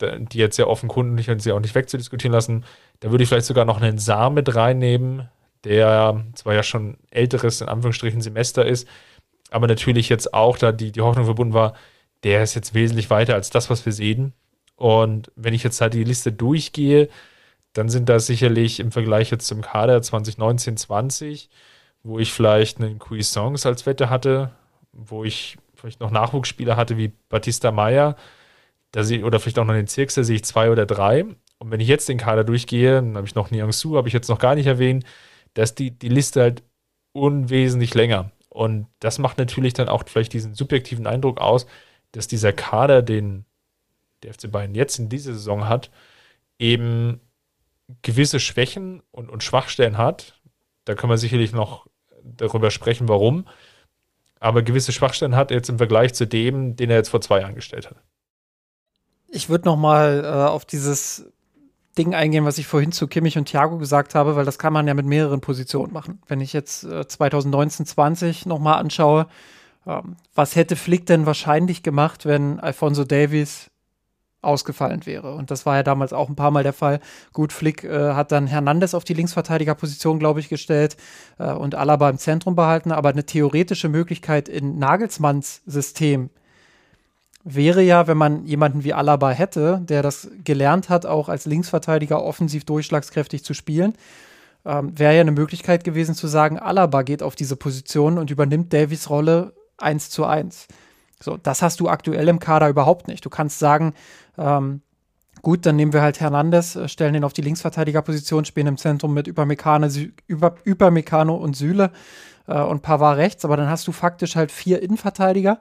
die jetzt sehr offenkundig und sie auch nicht wegzudiskutieren lassen. Da würde ich vielleicht sogar noch einen Saar mit reinnehmen, der zwar ja schon älteres, in Anführungsstrichen, Semester ist, aber natürlich jetzt auch da die, die Hoffnung verbunden war, der ist jetzt wesentlich weiter als das, was wir sehen. Und wenn ich jetzt halt die Liste durchgehe, dann sind das sicherlich im Vergleich jetzt zum Kader 2019-20, wo ich vielleicht einen Cuisance als Wette hatte, wo ich vielleicht noch Nachwuchsspieler hatte wie Batista Meyer, oder vielleicht auch noch den Zirks, da sehe ich zwei oder drei. Und wenn ich jetzt den Kader durchgehe, dann habe ich noch Niang Su, habe ich jetzt noch gar nicht erwähnt, da ist die, die Liste halt unwesentlich länger. Und das macht natürlich dann auch vielleicht diesen subjektiven Eindruck aus, dass dieser Kader, den der FC Bayern jetzt in dieser Saison hat, eben gewisse Schwächen und, und Schwachstellen hat. Da können wir sicherlich noch darüber sprechen, warum. Aber gewisse Schwachstellen hat jetzt im Vergleich zu dem, den er jetzt vor zwei Jahren gestellt hat. Ich würde noch mal äh, auf dieses Ding eingehen, was ich vorhin zu Kimmich und Thiago gesagt habe, weil das kann man ja mit mehreren Positionen machen. Wenn ich jetzt äh, 2019, 20 nochmal anschaue, ähm, was hätte Flick denn wahrscheinlich gemacht, wenn Alfonso Davies ausgefallen wäre? Und das war ja damals auch ein paar Mal der Fall. Gut, Flick äh, hat dann Hernandez auf die Linksverteidigerposition, glaube ich, gestellt äh, und Alaba im Zentrum behalten, aber eine theoretische Möglichkeit in Nagelsmanns System wäre ja, wenn man jemanden wie Alaba hätte, der das gelernt hat, auch als Linksverteidiger offensiv durchschlagskräftig zu spielen, ähm, wäre ja eine Möglichkeit gewesen zu sagen, Alaba geht auf diese Position und übernimmt Davies Rolle eins zu eins. So, das hast du aktuell im Kader überhaupt nicht. Du kannst sagen, ähm, gut, dann nehmen wir halt Hernandez, äh, stellen ihn auf die Linksverteidigerposition, spielen im Zentrum mit Übermecano, Über, Übermecano und Süle äh, und Pavard rechts, aber dann hast du faktisch halt vier Innenverteidiger.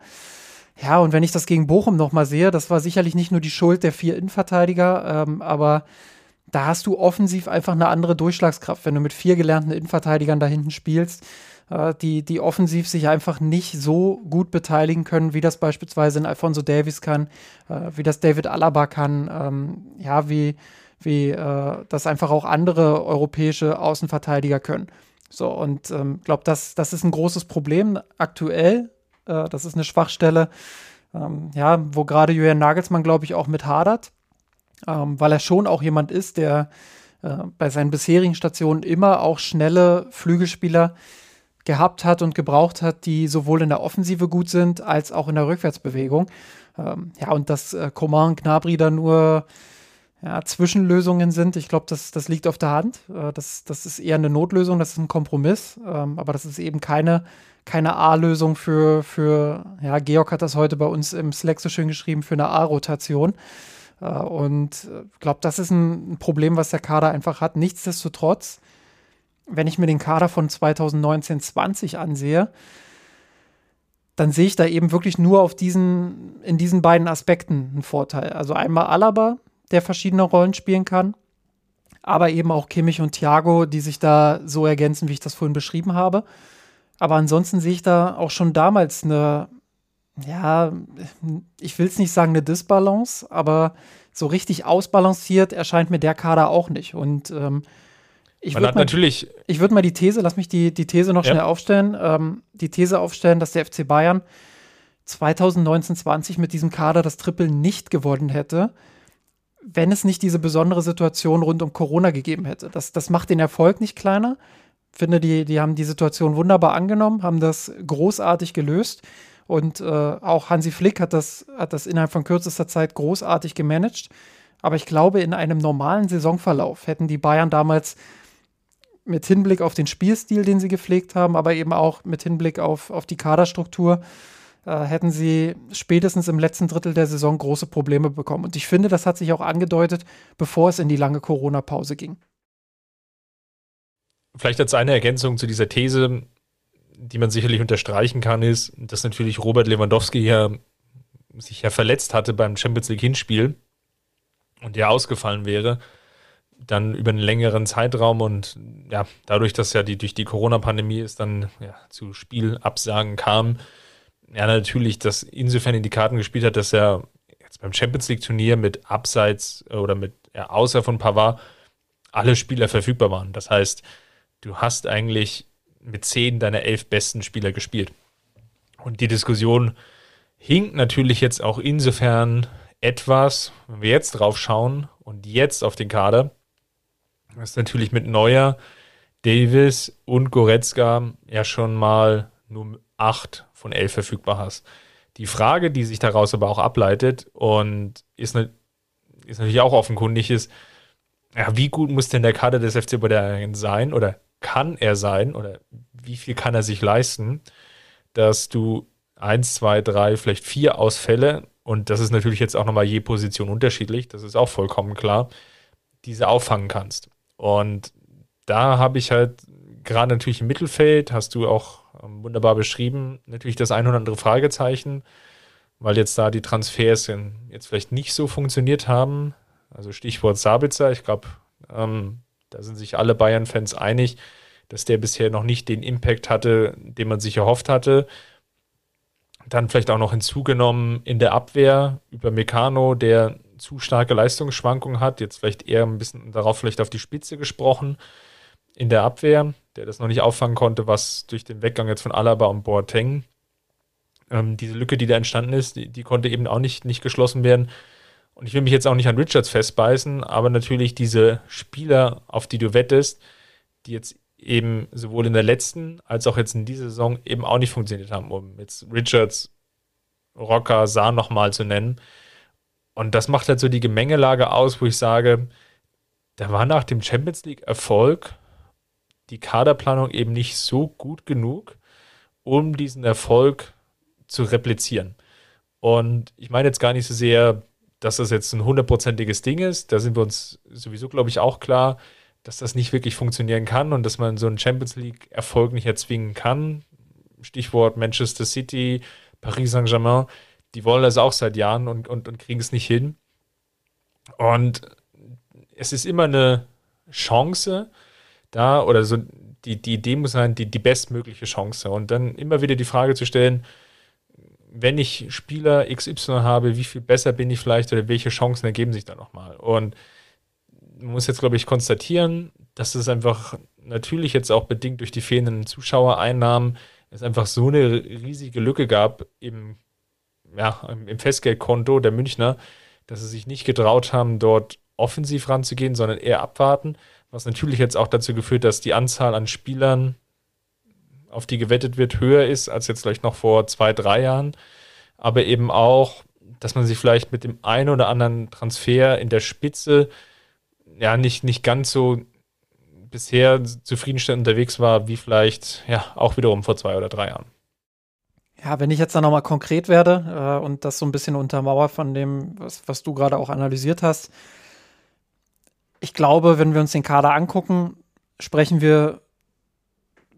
Ja, und wenn ich das gegen Bochum nochmal sehe, das war sicherlich nicht nur die Schuld der vier Innenverteidiger, ähm, aber da hast du offensiv einfach eine andere Durchschlagskraft, wenn du mit vier gelernten Innenverteidigern da hinten spielst, äh, die, die offensiv sich einfach nicht so gut beteiligen können, wie das beispielsweise in Alfonso Davis kann, äh, wie das David Alaba kann, ähm, ja, wie, wie äh, das einfach auch andere europäische Außenverteidiger können. So, und ich ähm, glaube, das, das ist ein großes Problem aktuell. Äh, das ist eine Schwachstelle, ähm, ja, wo gerade Julian Nagelsmann, glaube ich, auch mit hadert ähm, weil er schon auch jemand ist, der äh, bei seinen bisherigen Stationen immer auch schnelle Flügelspieler gehabt hat und gebraucht hat, die sowohl in der Offensive gut sind, als auch in der Rückwärtsbewegung. Ähm, ja, und dass äh, Coman und Gnabry da nur ja, Zwischenlösungen sind, ich glaube, das, das liegt auf der Hand. Äh, das, das ist eher eine Notlösung, das ist ein Kompromiss, ähm, aber das ist eben keine, keine A-Lösung für, für, ja, Georg hat das heute bei uns im Slack so schön geschrieben, für eine A-Rotation. Äh, und ich äh, glaube, das ist ein Problem, was der Kader einfach hat. Nichtsdestotrotz, wenn ich mir den Kader von 2019-20 ansehe, dann sehe ich da eben wirklich nur auf diesen, in diesen beiden Aspekten einen Vorteil. Also einmal Alaba, der verschiedene Rollen spielen kann, aber eben auch Kimmich und Thiago, die sich da so ergänzen, wie ich das vorhin beschrieben habe. Aber ansonsten sehe ich da auch schon damals eine ja, ich will es nicht sagen eine Disbalance, aber so richtig ausbalanciert erscheint mir der Kader auch nicht. Und ähm, ich würde mal, natürlich. Ich würde mal die These, lass mich die, die These noch ja. schnell aufstellen, ähm, die These aufstellen, dass der FC Bayern 2019-20 mit diesem Kader das Triple nicht gewonnen hätte, wenn es nicht diese besondere Situation rund um Corona gegeben hätte. Das, das macht den Erfolg nicht kleiner. Ich finde, die, die haben die Situation wunderbar angenommen, haben das großartig gelöst. Und äh, auch Hansi Flick hat das, hat das innerhalb von kürzester Zeit großartig gemanagt. Aber ich glaube, in einem normalen Saisonverlauf hätten die Bayern damals mit Hinblick auf den Spielstil, den sie gepflegt haben, aber eben auch mit Hinblick auf, auf die Kaderstruktur, äh, hätten sie spätestens im letzten Drittel der Saison große Probleme bekommen. Und ich finde, das hat sich auch angedeutet, bevor es in die lange Corona-Pause ging. Vielleicht als eine Ergänzung zu dieser These, die man sicherlich unterstreichen kann, ist, dass natürlich Robert Lewandowski ja sich ja verletzt hatte beim Champions League Hinspiel und der ausgefallen wäre, dann über einen längeren Zeitraum und ja, dadurch, dass ja die durch die Corona-Pandemie es dann ja, zu Spielabsagen kam, ja natürlich, dass insofern in die Karten gespielt hat, dass er jetzt beim Champions League-Turnier mit Abseits oder mit, ja, außer von Pavard, alle Spieler verfügbar waren. Das heißt, du hast eigentlich mit zehn deiner elf besten Spieler gespielt. Und die Diskussion hinkt natürlich jetzt auch insofern etwas, wenn wir jetzt drauf schauen und jetzt auf den Kader, dass natürlich mit Neuer, Davis und Goretzka ja schon mal nur acht von elf verfügbar hast. Die Frage, die sich daraus aber auch ableitet und ist, ne, ist natürlich auch offenkundig, ist, ja, wie gut muss denn der Kader des FC Bayern sein oder kann er sein oder wie viel kann er sich leisten, dass du eins, zwei, drei, vielleicht vier Ausfälle, und das ist natürlich jetzt auch nochmal je Position unterschiedlich, das ist auch vollkommen klar, diese auffangen kannst. Und da habe ich halt gerade natürlich im Mittelfeld, hast du auch ähm, wunderbar beschrieben, natürlich das ein oder andere Fragezeichen, weil jetzt da die Transfers jetzt vielleicht nicht so funktioniert haben. Also Stichwort Sabitzer, ich glaube, ähm, da sind sich alle Bayern-Fans einig, dass der bisher noch nicht den Impact hatte, den man sich erhofft hatte. Dann vielleicht auch noch hinzugenommen in der Abwehr über Meccano, der zu starke Leistungsschwankungen hat. Jetzt vielleicht eher ein bisschen darauf vielleicht auf die Spitze gesprochen in der Abwehr, der das noch nicht auffangen konnte, was durch den Weggang jetzt von Alaba und Boateng ähm, diese Lücke, die da entstanden ist, die, die, konnte eben auch nicht, nicht geschlossen werden. Und ich will mich jetzt auch nicht an Richards festbeißen, aber natürlich diese Spieler, auf die du wettest, die jetzt eben sowohl in der letzten als auch jetzt in dieser Saison eben auch nicht funktioniert haben, um jetzt Richards Rocker, Sahn nochmal zu nennen. Und das macht halt so die Gemengelage aus, wo ich sage, da war nach dem Champions League-Erfolg die Kaderplanung eben nicht so gut genug, um diesen Erfolg zu replizieren. Und ich meine jetzt gar nicht so sehr, dass das jetzt ein hundertprozentiges Ding ist. Da sind wir uns sowieso, glaube ich, auch klar, dass das nicht wirklich funktionieren kann und dass man so einen Champions League-Erfolg nicht erzwingen kann. Stichwort Manchester City, Paris Saint-Germain, die wollen das auch seit Jahren und, und, und kriegen es nicht hin. Und es ist immer eine Chance da oder so, die, die Idee muss sein, die, die bestmögliche Chance. Und dann immer wieder die Frage zu stellen, wenn ich Spieler XY habe, wie viel besser bin ich vielleicht oder welche Chancen ergeben sich da nochmal? Und man muss jetzt, glaube ich, konstatieren, dass es einfach natürlich jetzt auch bedingt durch die fehlenden Zuschauereinnahmen es einfach so eine riesige Lücke gab im, ja, im Festgeldkonto der Münchner, dass sie sich nicht getraut haben, dort offensiv ranzugehen, sondern eher abwarten, was natürlich jetzt auch dazu geführt, dass die Anzahl an Spielern auf die gewettet wird, höher ist als jetzt vielleicht noch vor zwei, drei Jahren. Aber eben auch, dass man sich vielleicht mit dem einen oder anderen Transfer in der Spitze ja nicht, nicht ganz so bisher zufriedenstellend unterwegs war, wie vielleicht ja auch wiederum vor zwei oder drei Jahren. Ja, wenn ich jetzt dann nochmal konkret werde äh, und das so ein bisschen untermauer von dem, was, was du gerade auch analysiert hast. Ich glaube, wenn wir uns den Kader angucken, sprechen wir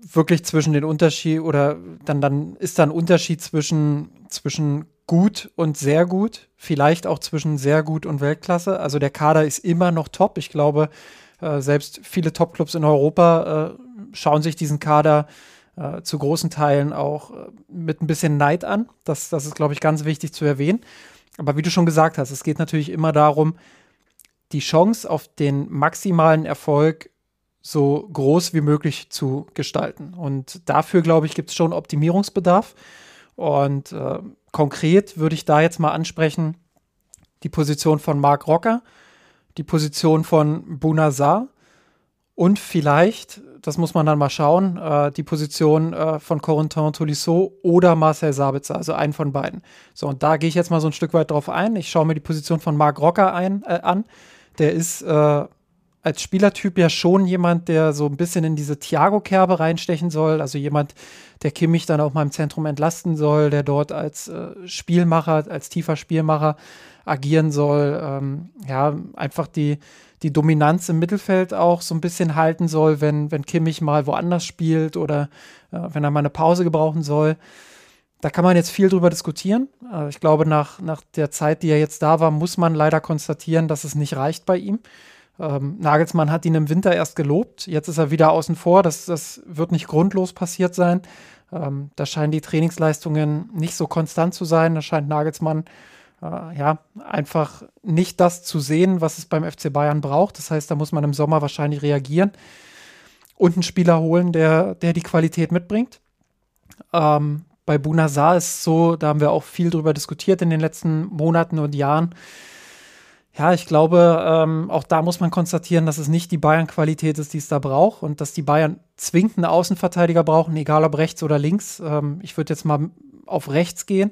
wirklich zwischen den Unterschied oder dann, dann ist da ein Unterschied zwischen, zwischen gut und sehr gut, vielleicht auch zwischen sehr gut und Weltklasse. Also der Kader ist immer noch top. Ich glaube, äh, selbst viele Topclubs in Europa äh, schauen sich diesen Kader äh, zu großen Teilen auch äh, mit ein bisschen Neid an. Das, das ist, glaube ich, ganz wichtig zu erwähnen. Aber wie du schon gesagt hast, es geht natürlich immer darum, die Chance auf den maximalen Erfolg so groß wie möglich zu gestalten. Und dafür, glaube ich, gibt es schon Optimierungsbedarf. Und äh, konkret würde ich da jetzt mal ansprechen, die Position von Marc Rocker, die Position von Bunazar und vielleicht, das muss man dann mal schauen, äh, die Position äh, von Corentin Tolisso oder Marcel Sabitzer, also einen von beiden. So, und da gehe ich jetzt mal so ein Stück weit drauf ein. Ich schaue mir die Position von Marc Rocker ein, äh, an. Der ist äh, als Spielertyp ja schon jemand, der so ein bisschen in diese Thiago-Kerbe reinstechen soll. Also jemand, der Kimmich dann auch mal im Zentrum entlasten soll, der dort als äh, Spielmacher, als tiefer Spielmacher agieren soll. Ähm, ja, einfach die, die Dominanz im Mittelfeld auch so ein bisschen halten soll, wenn, wenn Kimmich mal woanders spielt oder äh, wenn er mal eine Pause gebrauchen soll. Da kann man jetzt viel drüber diskutieren. Äh, ich glaube, nach, nach der Zeit, die er jetzt da war, muss man leider konstatieren, dass es nicht reicht bei ihm. Ähm, Nagelsmann hat ihn im Winter erst gelobt. Jetzt ist er wieder außen vor. Das, das wird nicht grundlos passiert sein. Ähm, da scheinen die Trainingsleistungen nicht so konstant zu sein. Da scheint Nagelsmann äh, ja einfach nicht das zu sehen, was es beim FC Bayern braucht. Das heißt, da muss man im Sommer wahrscheinlich reagieren und einen Spieler holen, der, der die Qualität mitbringt. Ähm, bei Bunazar ist es so, da haben wir auch viel drüber diskutiert in den letzten Monaten und Jahren ja, ich glaube, ähm, auch da muss man konstatieren, dass es nicht die Bayern-Qualität ist, die es da braucht und dass die Bayern zwingend einen Außenverteidiger brauchen, egal ob rechts oder links. Ähm, ich würde jetzt mal auf rechts gehen,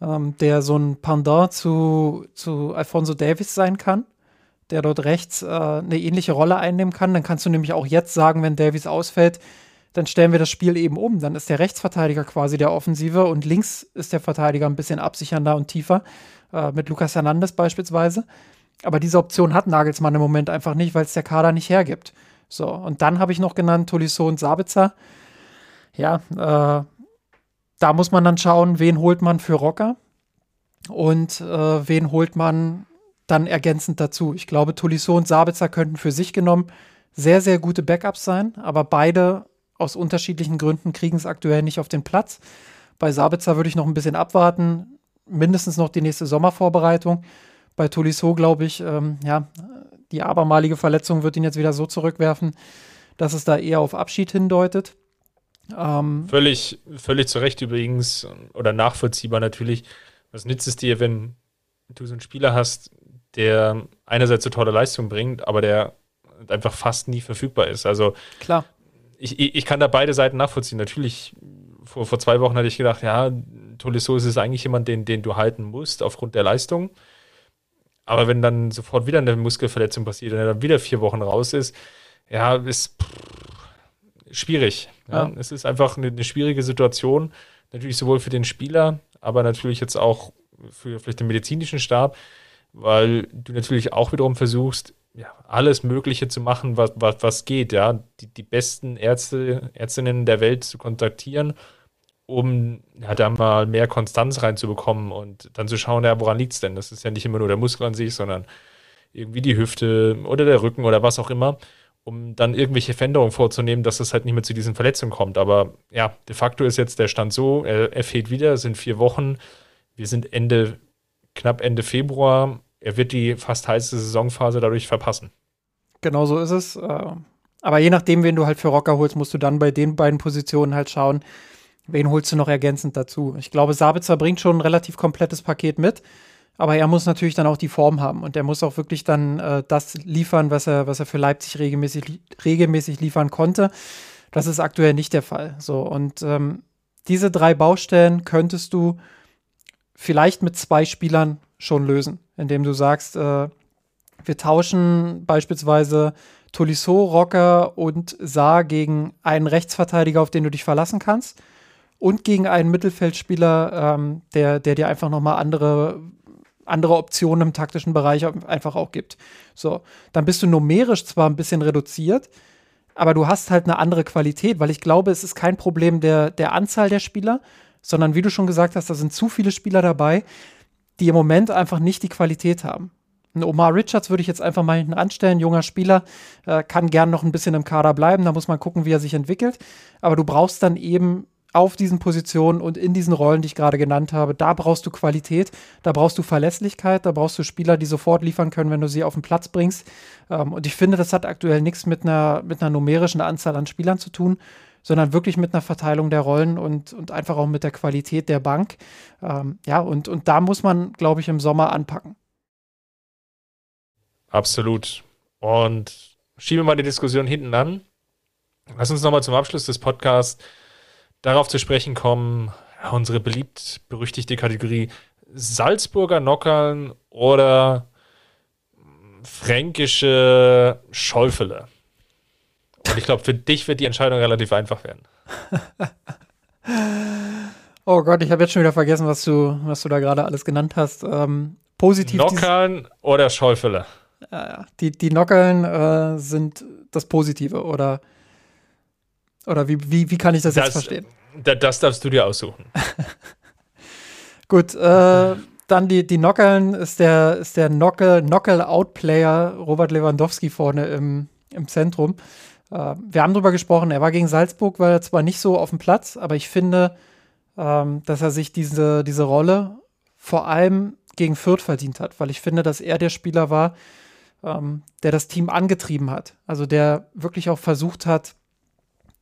ähm, der so ein Pendant zu, zu Alfonso Davis sein kann, der dort rechts äh, eine ähnliche Rolle einnehmen kann. Dann kannst du nämlich auch jetzt sagen, wenn Davis ausfällt, dann stellen wir das Spiel eben um. Dann ist der Rechtsverteidiger quasi der Offensive und links ist der Verteidiger ein bisschen absichernder und tiefer äh, mit Lucas Hernandez beispielsweise. Aber diese Option hat Nagelsmann im Moment einfach nicht, weil es der Kader nicht hergibt. So, und dann habe ich noch genannt Tolisso und Sabitzer. Ja, äh, da muss man dann schauen, wen holt man für Rocker und äh, wen holt man dann ergänzend dazu. Ich glaube, Tolisso und Sabitzer könnten für sich genommen sehr, sehr gute Backups sein, aber beide aus unterschiedlichen Gründen kriegen es aktuell nicht auf den Platz. Bei Sabitzer würde ich noch ein bisschen abwarten mindestens noch die nächste Sommervorbereitung. Bei Tolisso glaube ich, ähm, ja, die abermalige Verletzung wird ihn jetzt wieder so zurückwerfen, dass es da eher auf Abschied hindeutet. Ähm, völlig, völlig zu Recht übrigens oder nachvollziehbar natürlich. Was nützt es dir, wenn du so einen Spieler hast, der einerseits so tolle Leistung bringt, aber der einfach fast nie verfügbar ist? Also klar. Ich, ich kann da beide Seiten nachvollziehen. Natürlich vor, vor zwei Wochen hatte ich gedacht, ja, Tolisso ist eigentlich jemand, den, den du halten musst aufgrund der Leistung. Aber wenn dann sofort wieder eine Muskelverletzung passiert und er dann wieder vier Wochen raus ist, ja, ist pff, schwierig. Ja. Es ist einfach eine, eine, schwierige Situation, natürlich sowohl für den Spieler, aber natürlich jetzt auch für vielleicht den medizinischen Stab, weil du natürlich auch wiederum versuchst, ja, alles Mögliche zu machen, was, was, was geht, ja, die, die besten Ärzte, Ärztinnen der Welt zu kontaktieren, um ja, da mal mehr Konstanz reinzubekommen und dann zu schauen, ja, woran liegt es denn? Das ist ja nicht immer nur der Muskel an sich, sondern irgendwie die Hüfte oder der Rücken oder was auch immer, um dann irgendwelche Veränderungen vorzunehmen, dass es halt nicht mehr zu diesen Verletzungen kommt. Aber ja, de facto ist jetzt der Stand so, er, er fehlt wieder, es sind vier Wochen, wir sind Ende, knapp Ende Februar er wird die fast heiße Saisonphase dadurch verpassen. Genau so ist es. Äh, aber je nachdem, wen du halt für Rocker holst, musst du dann bei den beiden Positionen halt schauen, wen holst du noch ergänzend dazu. Ich glaube, Sabitzer bringt schon ein relativ komplettes Paket mit. Aber er muss natürlich dann auch die Form haben und er muss auch wirklich dann äh, das liefern, was er, was er für Leipzig regelmäßig, regelmäßig liefern konnte. Das ist aktuell nicht der Fall. So, und ähm, diese drei Baustellen könntest du vielleicht mit zwei Spielern schon lösen, indem du sagst, äh, wir tauschen beispielsweise Tolisso, Rocker und Saar gegen einen Rechtsverteidiger, auf den du dich verlassen kannst, und gegen einen Mittelfeldspieler, ähm, der, der dir einfach nochmal andere, andere Optionen im taktischen Bereich einfach auch gibt. So, dann bist du numerisch zwar ein bisschen reduziert, aber du hast halt eine andere Qualität, weil ich glaube, es ist kein Problem der, der Anzahl der Spieler, sondern wie du schon gesagt hast, da sind zu viele Spieler dabei, die im Moment einfach nicht die Qualität haben. Ein Omar Richards würde ich jetzt einfach mal hinten anstellen, junger Spieler, äh, kann gern noch ein bisschen im Kader bleiben, da muss man gucken, wie er sich entwickelt. Aber du brauchst dann eben auf diesen Positionen und in diesen Rollen, die ich gerade genannt habe, da brauchst du Qualität, da brauchst du Verlässlichkeit, da brauchst du Spieler, die sofort liefern können, wenn du sie auf den Platz bringst. Ähm, und ich finde, das hat aktuell nichts mit einer, mit einer numerischen Anzahl an Spielern zu tun, sondern wirklich mit einer Verteilung der Rollen und, und einfach auch mit der Qualität der Bank. Ähm, ja, und, und da muss man, glaube ich, im Sommer anpacken. Absolut. Und schieben wir mal die Diskussion hinten an. Lass uns nochmal zum Abschluss des Podcasts darauf zu sprechen kommen, unsere beliebt berüchtigte Kategorie Salzburger Nockern oder fränkische Schäufele. Und ich glaube, für dich wird die Entscheidung relativ einfach werden. *laughs* oh Gott, ich habe jetzt schon wieder vergessen, was du, was du da gerade alles genannt hast. Ähm, positiv. Nockern oder Schäufele? Ja, die, die Nockeln äh, sind das Positive oder, oder wie, wie, wie kann ich das, das jetzt verstehen? Das, das darfst du dir aussuchen. *laughs* Gut, äh, dann die, die Nockeln ist der, ist der Knockout-Player Robert Lewandowski vorne im, im Zentrum. Äh, wir haben darüber gesprochen, er war gegen Salzburg, war zwar nicht so auf dem Platz, aber ich finde, ähm, dass er sich diese, diese Rolle vor allem gegen Fürth verdient hat, weil ich finde, dass er der Spieler war, ähm, der das Team angetrieben hat. Also der wirklich auch versucht hat,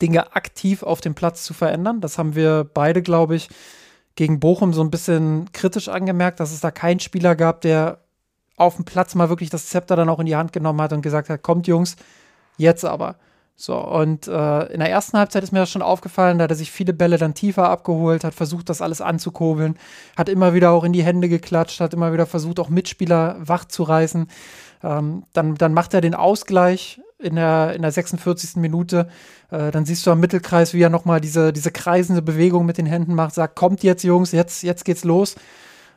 Dinge aktiv auf dem Platz zu verändern. Das haben wir beide, glaube ich, gegen Bochum so ein bisschen kritisch angemerkt, dass es da keinen Spieler gab, der auf dem Platz mal wirklich das Zepter dann auch in die Hand genommen hat und gesagt hat, kommt Jungs, jetzt aber. So, und äh, in der ersten Halbzeit ist mir das schon aufgefallen, da hat er sich viele Bälle dann tiefer abgeholt, hat versucht, das alles anzukurbeln, hat immer wieder auch in die Hände geklatscht, hat immer wieder versucht, auch Mitspieler wach zu reißen. Ähm, dann, dann macht er den Ausgleich in der, in der 46. Minute. Äh, dann siehst du am Mittelkreis, wie er nochmal diese, diese kreisende Bewegung mit den Händen macht, sagt, kommt jetzt, Jungs, jetzt, jetzt geht's los.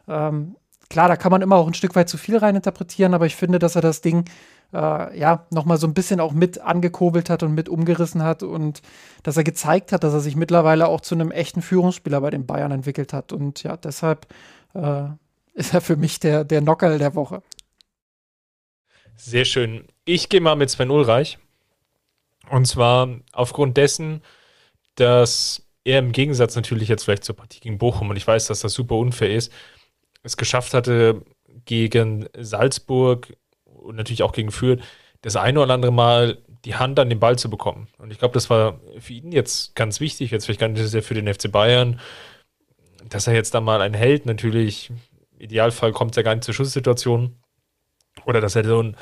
Ähm, klar, da kann man immer auch ein Stück weit zu viel reininterpretieren, aber ich finde, dass er das Ding äh, ja, nochmal so ein bisschen auch mit angekurbelt hat und mit umgerissen hat und dass er gezeigt hat, dass er sich mittlerweile auch zu einem echten Führungsspieler bei den Bayern entwickelt hat. Und ja, deshalb äh, *laughs* ist er für mich der, der Nockerl der Woche. Sehr schön. Ich gehe mal mit Sven Ulreich. Und zwar aufgrund dessen, dass er im Gegensatz natürlich jetzt vielleicht zur Partie gegen Bochum, und ich weiß, dass das super unfair ist, es geschafft hatte, gegen Salzburg und natürlich auch gegen Fürth, das eine oder andere Mal die Hand an den Ball zu bekommen. Und ich glaube, das war für ihn jetzt ganz wichtig, jetzt vielleicht gar nicht so sehr für den FC Bayern, dass er jetzt da mal einen hält. Natürlich, im Idealfall kommt er gar nicht zur Schusssituation. Oder dass er so, ein,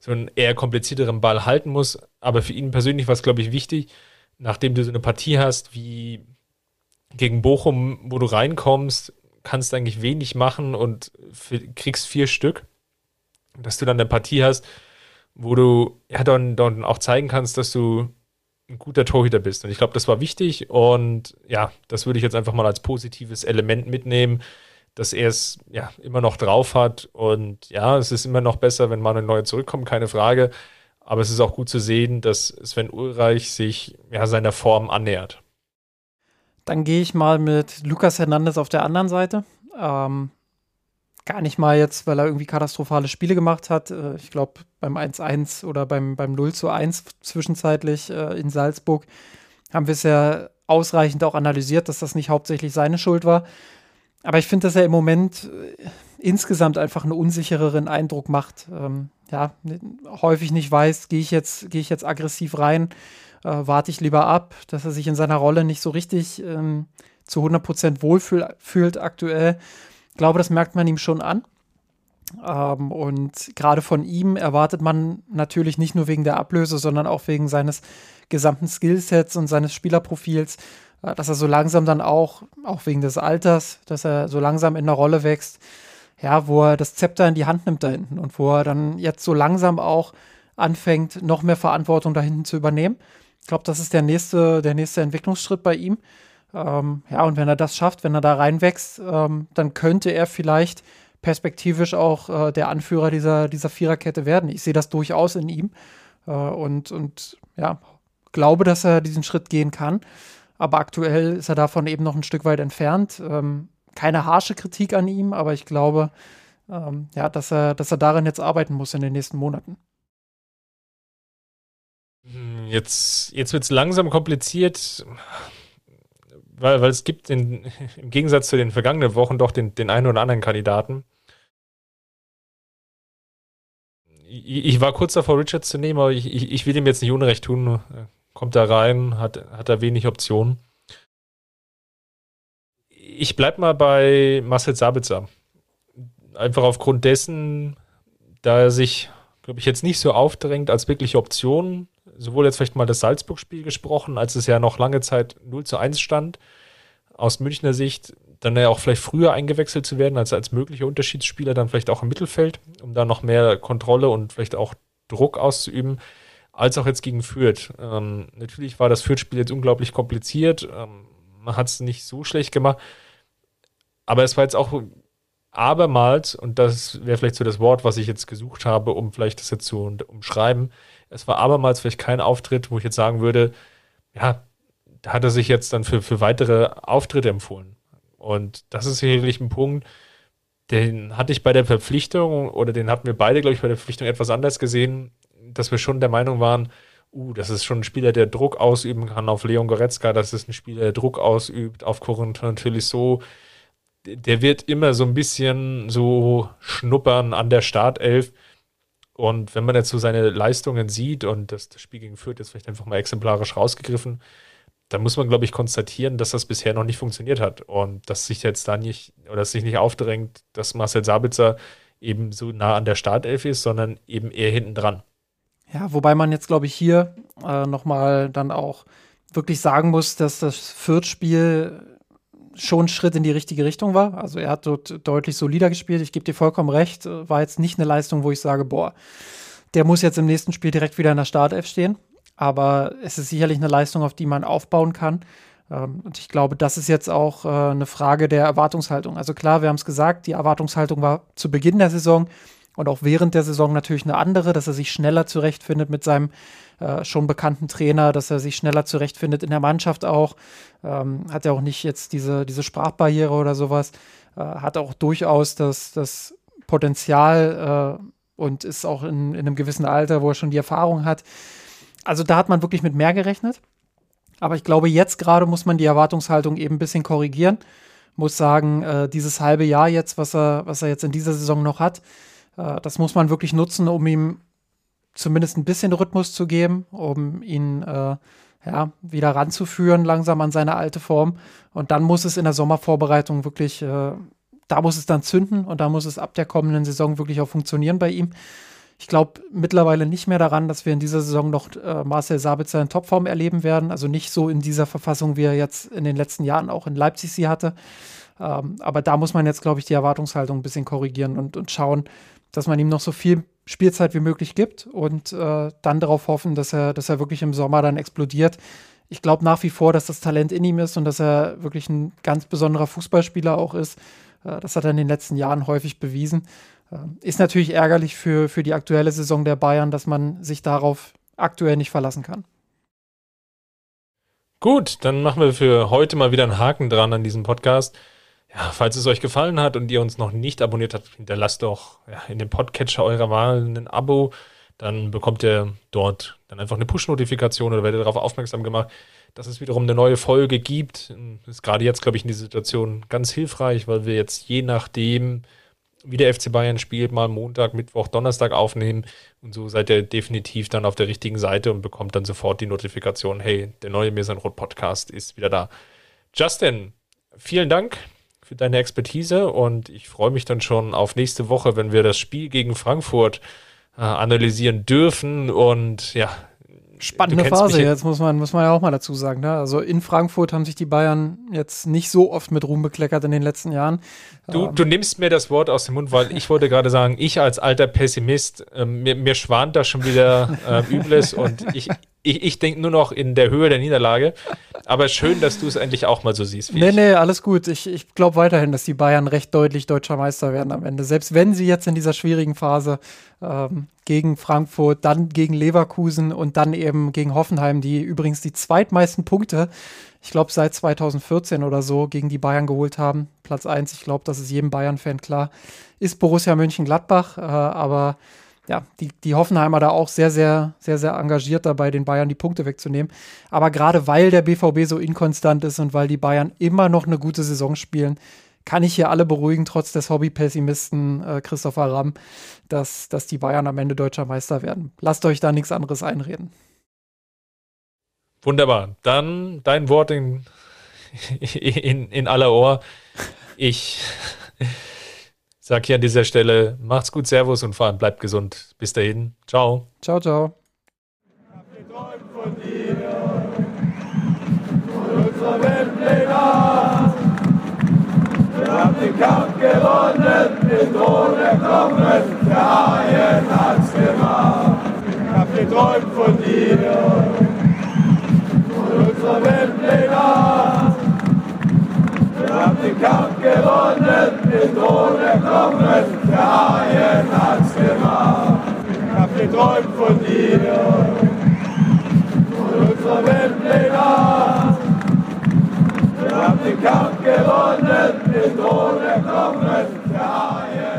so einen eher komplizierteren Ball halten muss. Aber für ihn persönlich war es, glaube ich, wichtig, nachdem du so eine Partie hast wie gegen Bochum, wo du reinkommst, kannst eigentlich wenig machen und kriegst vier Stück. Dass du dann eine Partie hast, wo du ja dann, dann auch zeigen kannst, dass du ein guter Torhüter bist. Und ich glaube, das war wichtig und ja, das würde ich jetzt einfach mal als positives Element mitnehmen, dass er es ja immer noch drauf hat. Und ja, es ist immer noch besser, wenn Manuel Neuer zurückkommt, keine Frage. Aber es ist auch gut zu sehen, dass Sven Ulreich sich ja seiner Form annähert. Dann gehe ich mal mit Lukas Hernandez auf der anderen Seite. Ähm, gar nicht mal jetzt, weil er irgendwie katastrophale Spiele gemacht hat. Äh, ich glaube, beim 1-1 oder beim, beim 0 1 zwischenzeitlich äh, in Salzburg haben wir es ja ausreichend auch analysiert, dass das nicht hauptsächlich seine Schuld war. Aber ich finde, dass er im Moment äh, insgesamt einfach einen unsichereren Eindruck macht. Ähm, ja, häufig nicht weiß, gehe ich jetzt, ich jetzt aggressiv rein äh, warte ich lieber ab, dass er sich in seiner Rolle nicht so richtig ähm, zu 100% wohlfühlt aktuell. Ich glaube, das merkt man ihm schon an. Ähm, und gerade von ihm erwartet man natürlich nicht nur wegen der Ablöse, sondern auch wegen seines gesamten Skillsets und seines Spielerprofils, dass er so langsam dann auch, auch wegen des Alters, dass er so langsam in der Rolle wächst, ja, wo er das Zepter in die Hand nimmt da hinten und wo er dann jetzt so langsam auch anfängt, noch mehr Verantwortung da hinten zu übernehmen. Ich glaube, das ist der nächste, der nächste Entwicklungsschritt bei ihm. Ähm, ja, und wenn er das schafft, wenn er da reinwächst, ähm, dann könnte er vielleicht perspektivisch auch äh, der Anführer dieser, dieser Viererkette werden. Ich sehe das durchaus in ihm äh, und, und ja, glaube, dass er diesen Schritt gehen kann. Aber aktuell ist er davon eben noch ein Stück weit entfernt. Ähm, keine harsche Kritik an ihm, aber ich glaube, ähm, ja, dass er, dass er daran jetzt arbeiten muss in den nächsten Monaten. Hm, jetzt, jetzt wird es langsam kompliziert, weil, weil es gibt in, *laughs* im Gegensatz zu den vergangenen Wochen doch den, den einen oder anderen Kandidaten. Ich, ich war kurz davor, Richards zu nehmen, aber ich, ich, ich will ihm jetzt nicht Unrecht tun. Kommt da rein, hat, hat da wenig Optionen. Ich bleib mal bei Marcel Sabitzer. Einfach aufgrund dessen, da er sich, glaube ich, jetzt nicht so aufdrängt als wirkliche Option sowohl jetzt vielleicht mal das Salzburg-Spiel gesprochen, als es ja noch lange Zeit 0 zu 1 stand. Aus Münchner Sicht dann ja auch vielleicht früher eingewechselt zu werden, als als möglicher Unterschiedsspieler, dann vielleicht auch im Mittelfeld, um da noch mehr Kontrolle und vielleicht auch Druck auszuüben, als auch jetzt gegen Fürth. Ähm, natürlich war das Fürth-Spiel jetzt unglaublich kompliziert. Ähm, man hat es nicht so schlecht gemacht. Aber es war jetzt auch abermals, und das wäre vielleicht so das Wort, was ich jetzt gesucht habe, um vielleicht das jetzt zu umschreiben, es war abermals vielleicht kein Auftritt, wo ich jetzt sagen würde, ja, da hat er sich jetzt dann für, für weitere Auftritte empfohlen. Und das ist sicherlich ein Punkt, den hatte ich bei der Verpflichtung oder den hatten wir beide, glaube ich, bei der Verpflichtung etwas anders gesehen, dass wir schon der Meinung waren, uh, das ist schon ein Spieler, der Druck ausüben kann auf Leon Goretzka, das ist ein Spieler, der Druck ausübt auf Corentin Tolisso. Der wird immer so ein bisschen so schnuppern an der Startelf. Und wenn man jetzt so seine Leistungen sieht und das, das Spiel gegen Fürth ist vielleicht einfach mal exemplarisch rausgegriffen, dann muss man, glaube ich, konstatieren, dass das bisher noch nicht funktioniert hat und dass sich jetzt da nicht oder dass sich nicht aufdrängt, dass Marcel Sabitzer eben so nah an der Startelf ist, sondern eben eher hinten dran. Ja, wobei man jetzt, glaube ich, hier äh, nochmal dann auch wirklich sagen muss, dass das Fürth-Spiel schon Schritt in die richtige Richtung war. Also er hat dort deutlich solider gespielt. Ich gebe dir vollkommen recht. War jetzt nicht eine Leistung, wo ich sage, boah, der muss jetzt im nächsten Spiel direkt wieder in der Startelf stehen. Aber es ist sicherlich eine Leistung, auf die man aufbauen kann. Ähm, und ich glaube, das ist jetzt auch äh, eine Frage der Erwartungshaltung. Also klar, wir haben es gesagt, die Erwartungshaltung war zu Beginn der Saison und auch während der Saison natürlich eine andere, dass er sich schneller zurechtfindet mit seinem äh, schon bekannten Trainer, dass er sich schneller zurechtfindet in der Mannschaft auch. Ähm, hat er auch nicht jetzt diese, diese Sprachbarriere oder sowas. Äh, hat auch durchaus das, das Potenzial äh, und ist auch in, in einem gewissen Alter, wo er schon die Erfahrung hat. Also da hat man wirklich mit mehr gerechnet. Aber ich glaube, jetzt gerade muss man die Erwartungshaltung eben ein bisschen korrigieren. Muss sagen, äh, dieses halbe Jahr jetzt, was er, was er jetzt in dieser Saison noch hat, äh, das muss man wirklich nutzen, um ihm zumindest ein bisschen Rhythmus zu geben, um ihn äh, ja, wieder ranzuführen, langsam an seine alte Form. Und dann muss es in der Sommervorbereitung wirklich, äh, da muss es dann zünden und da muss es ab der kommenden Saison wirklich auch funktionieren bei ihm. Ich glaube mittlerweile nicht mehr daran, dass wir in dieser Saison noch äh, Marcel Sabitzer in Topform erleben werden. Also nicht so in dieser Verfassung, wie er jetzt in den letzten Jahren auch in Leipzig sie hatte. Ähm, aber da muss man jetzt, glaube ich, die Erwartungshaltung ein bisschen korrigieren und, und schauen, dass man ihm noch so viel Spielzeit wie möglich gibt und äh, dann darauf hoffen, dass er, dass er wirklich im Sommer dann explodiert. Ich glaube nach wie vor, dass das Talent in ihm ist und dass er wirklich ein ganz besonderer Fußballspieler auch ist. Äh, das hat er in den letzten Jahren häufig bewiesen. Äh, ist natürlich ärgerlich für, für die aktuelle Saison der Bayern, dass man sich darauf aktuell nicht verlassen kann. Gut, dann machen wir für heute mal wieder einen Haken dran an diesem Podcast. Ja, falls es euch gefallen hat und ihr uns noch nicht abonniert habt, hinterlasst doch ja, in dem Podcatcher eurer Wahl ein Abo. Dann bekommt ihr dort dann einfach eine Push-Notifikation oder werdet darauf aufmerksam gemacht, dass es wiederum eine neue Folge gibt. Ist gerade jetzt, glaube ich, in dieser Situation ganz hilfreich, weil wir jetzt je nachdem, wie der FC Bayern spielt, mal Montag, Mittwoch, Donnerstag aufnehmen. Und so seid ihr definitiv dann auf der richtigen Seite und bekommt dann sofort die Notifikation, hey, der neue Mir Rot Podcast ist wieder da. Justin, vielen Dank für deine Expertise und ich freue mich dann schon auf nächste Woche, wenn wir das Spiel gegen Frankfurt äh, analysieren dürfen und ja. Spannende Phase jetzt, muss man, muss man ja auch mal dazu sagen. Ne? Also in Frankfurt haben sich die Bayern jetzt nicht so oft mit Ruhm bekleckert in den letzten Jahren. Du, ähm. du nimmst mir das Wort aus dem Mund, weil ich wollte gerade sagen, ich als alter Pessimist, äh, mir, mir schwant da schon wieder äh, Übles und ich, ich, ich denke nur noch in der Höhe der Niederlage. Aber schön, dass du es endlich auch mal so siehst. nee, ich. nee, alles gut. Ich, ich glaube weiterhin, dass die Bayern recht deutlich deutscher Meister werden am Ende. Selbst wenn sie jetzt in dieser schwierigen Phase ähm, gegen Frankfurt, dann gegen Leverkusen und dann eben gegen Hoffenheim, die übrigens die zweitmeisten Punkte, ich glaube, seit 2014 oder so gegen die Bayern geholt haben. Platz 1, ich glaube, das ist jedem Bayern-Fan klar, ist Borussia Mönchengladbach. Äh, aber ja, die, die Hoffenheimer da auch sehr, sehr, sehr, sehr engagiert dabei, den Bayern die Punkte wegzunehmen. Aber gerade weil der BVB so inkonstant ist und weil die Bayern immer noch eine gute Saison spielen, kann ich hier alle beruhigen, trotz des Hobby-Pessimisten äh, Christopher Ramm, dass, dass die Bayern am Ende deutscher Meister werden. Lasst euch da nichts anderes einreden. Wunderbar. Dann dein Wort in, in, in aller Ohr. Ich sag hier an dieser Stelle, macht's gut, Servus und vor allem bleibt gesund. Bis dahin. Ciao. Ciao, ciao. Wir haben den Kampf gewonnen, den Thron erklommen, der Haien hat's gemacht. Ich hab geträumt von dir, von unserer Weltpläne. Wir haben den Kampf gewonnen, den Thron erklommen, der Haien hat's gemacht. Ich hab geträumt von dir, von unserer Weltpläne. Wir haben den Kampf gewonnen, den Thron erklommen, der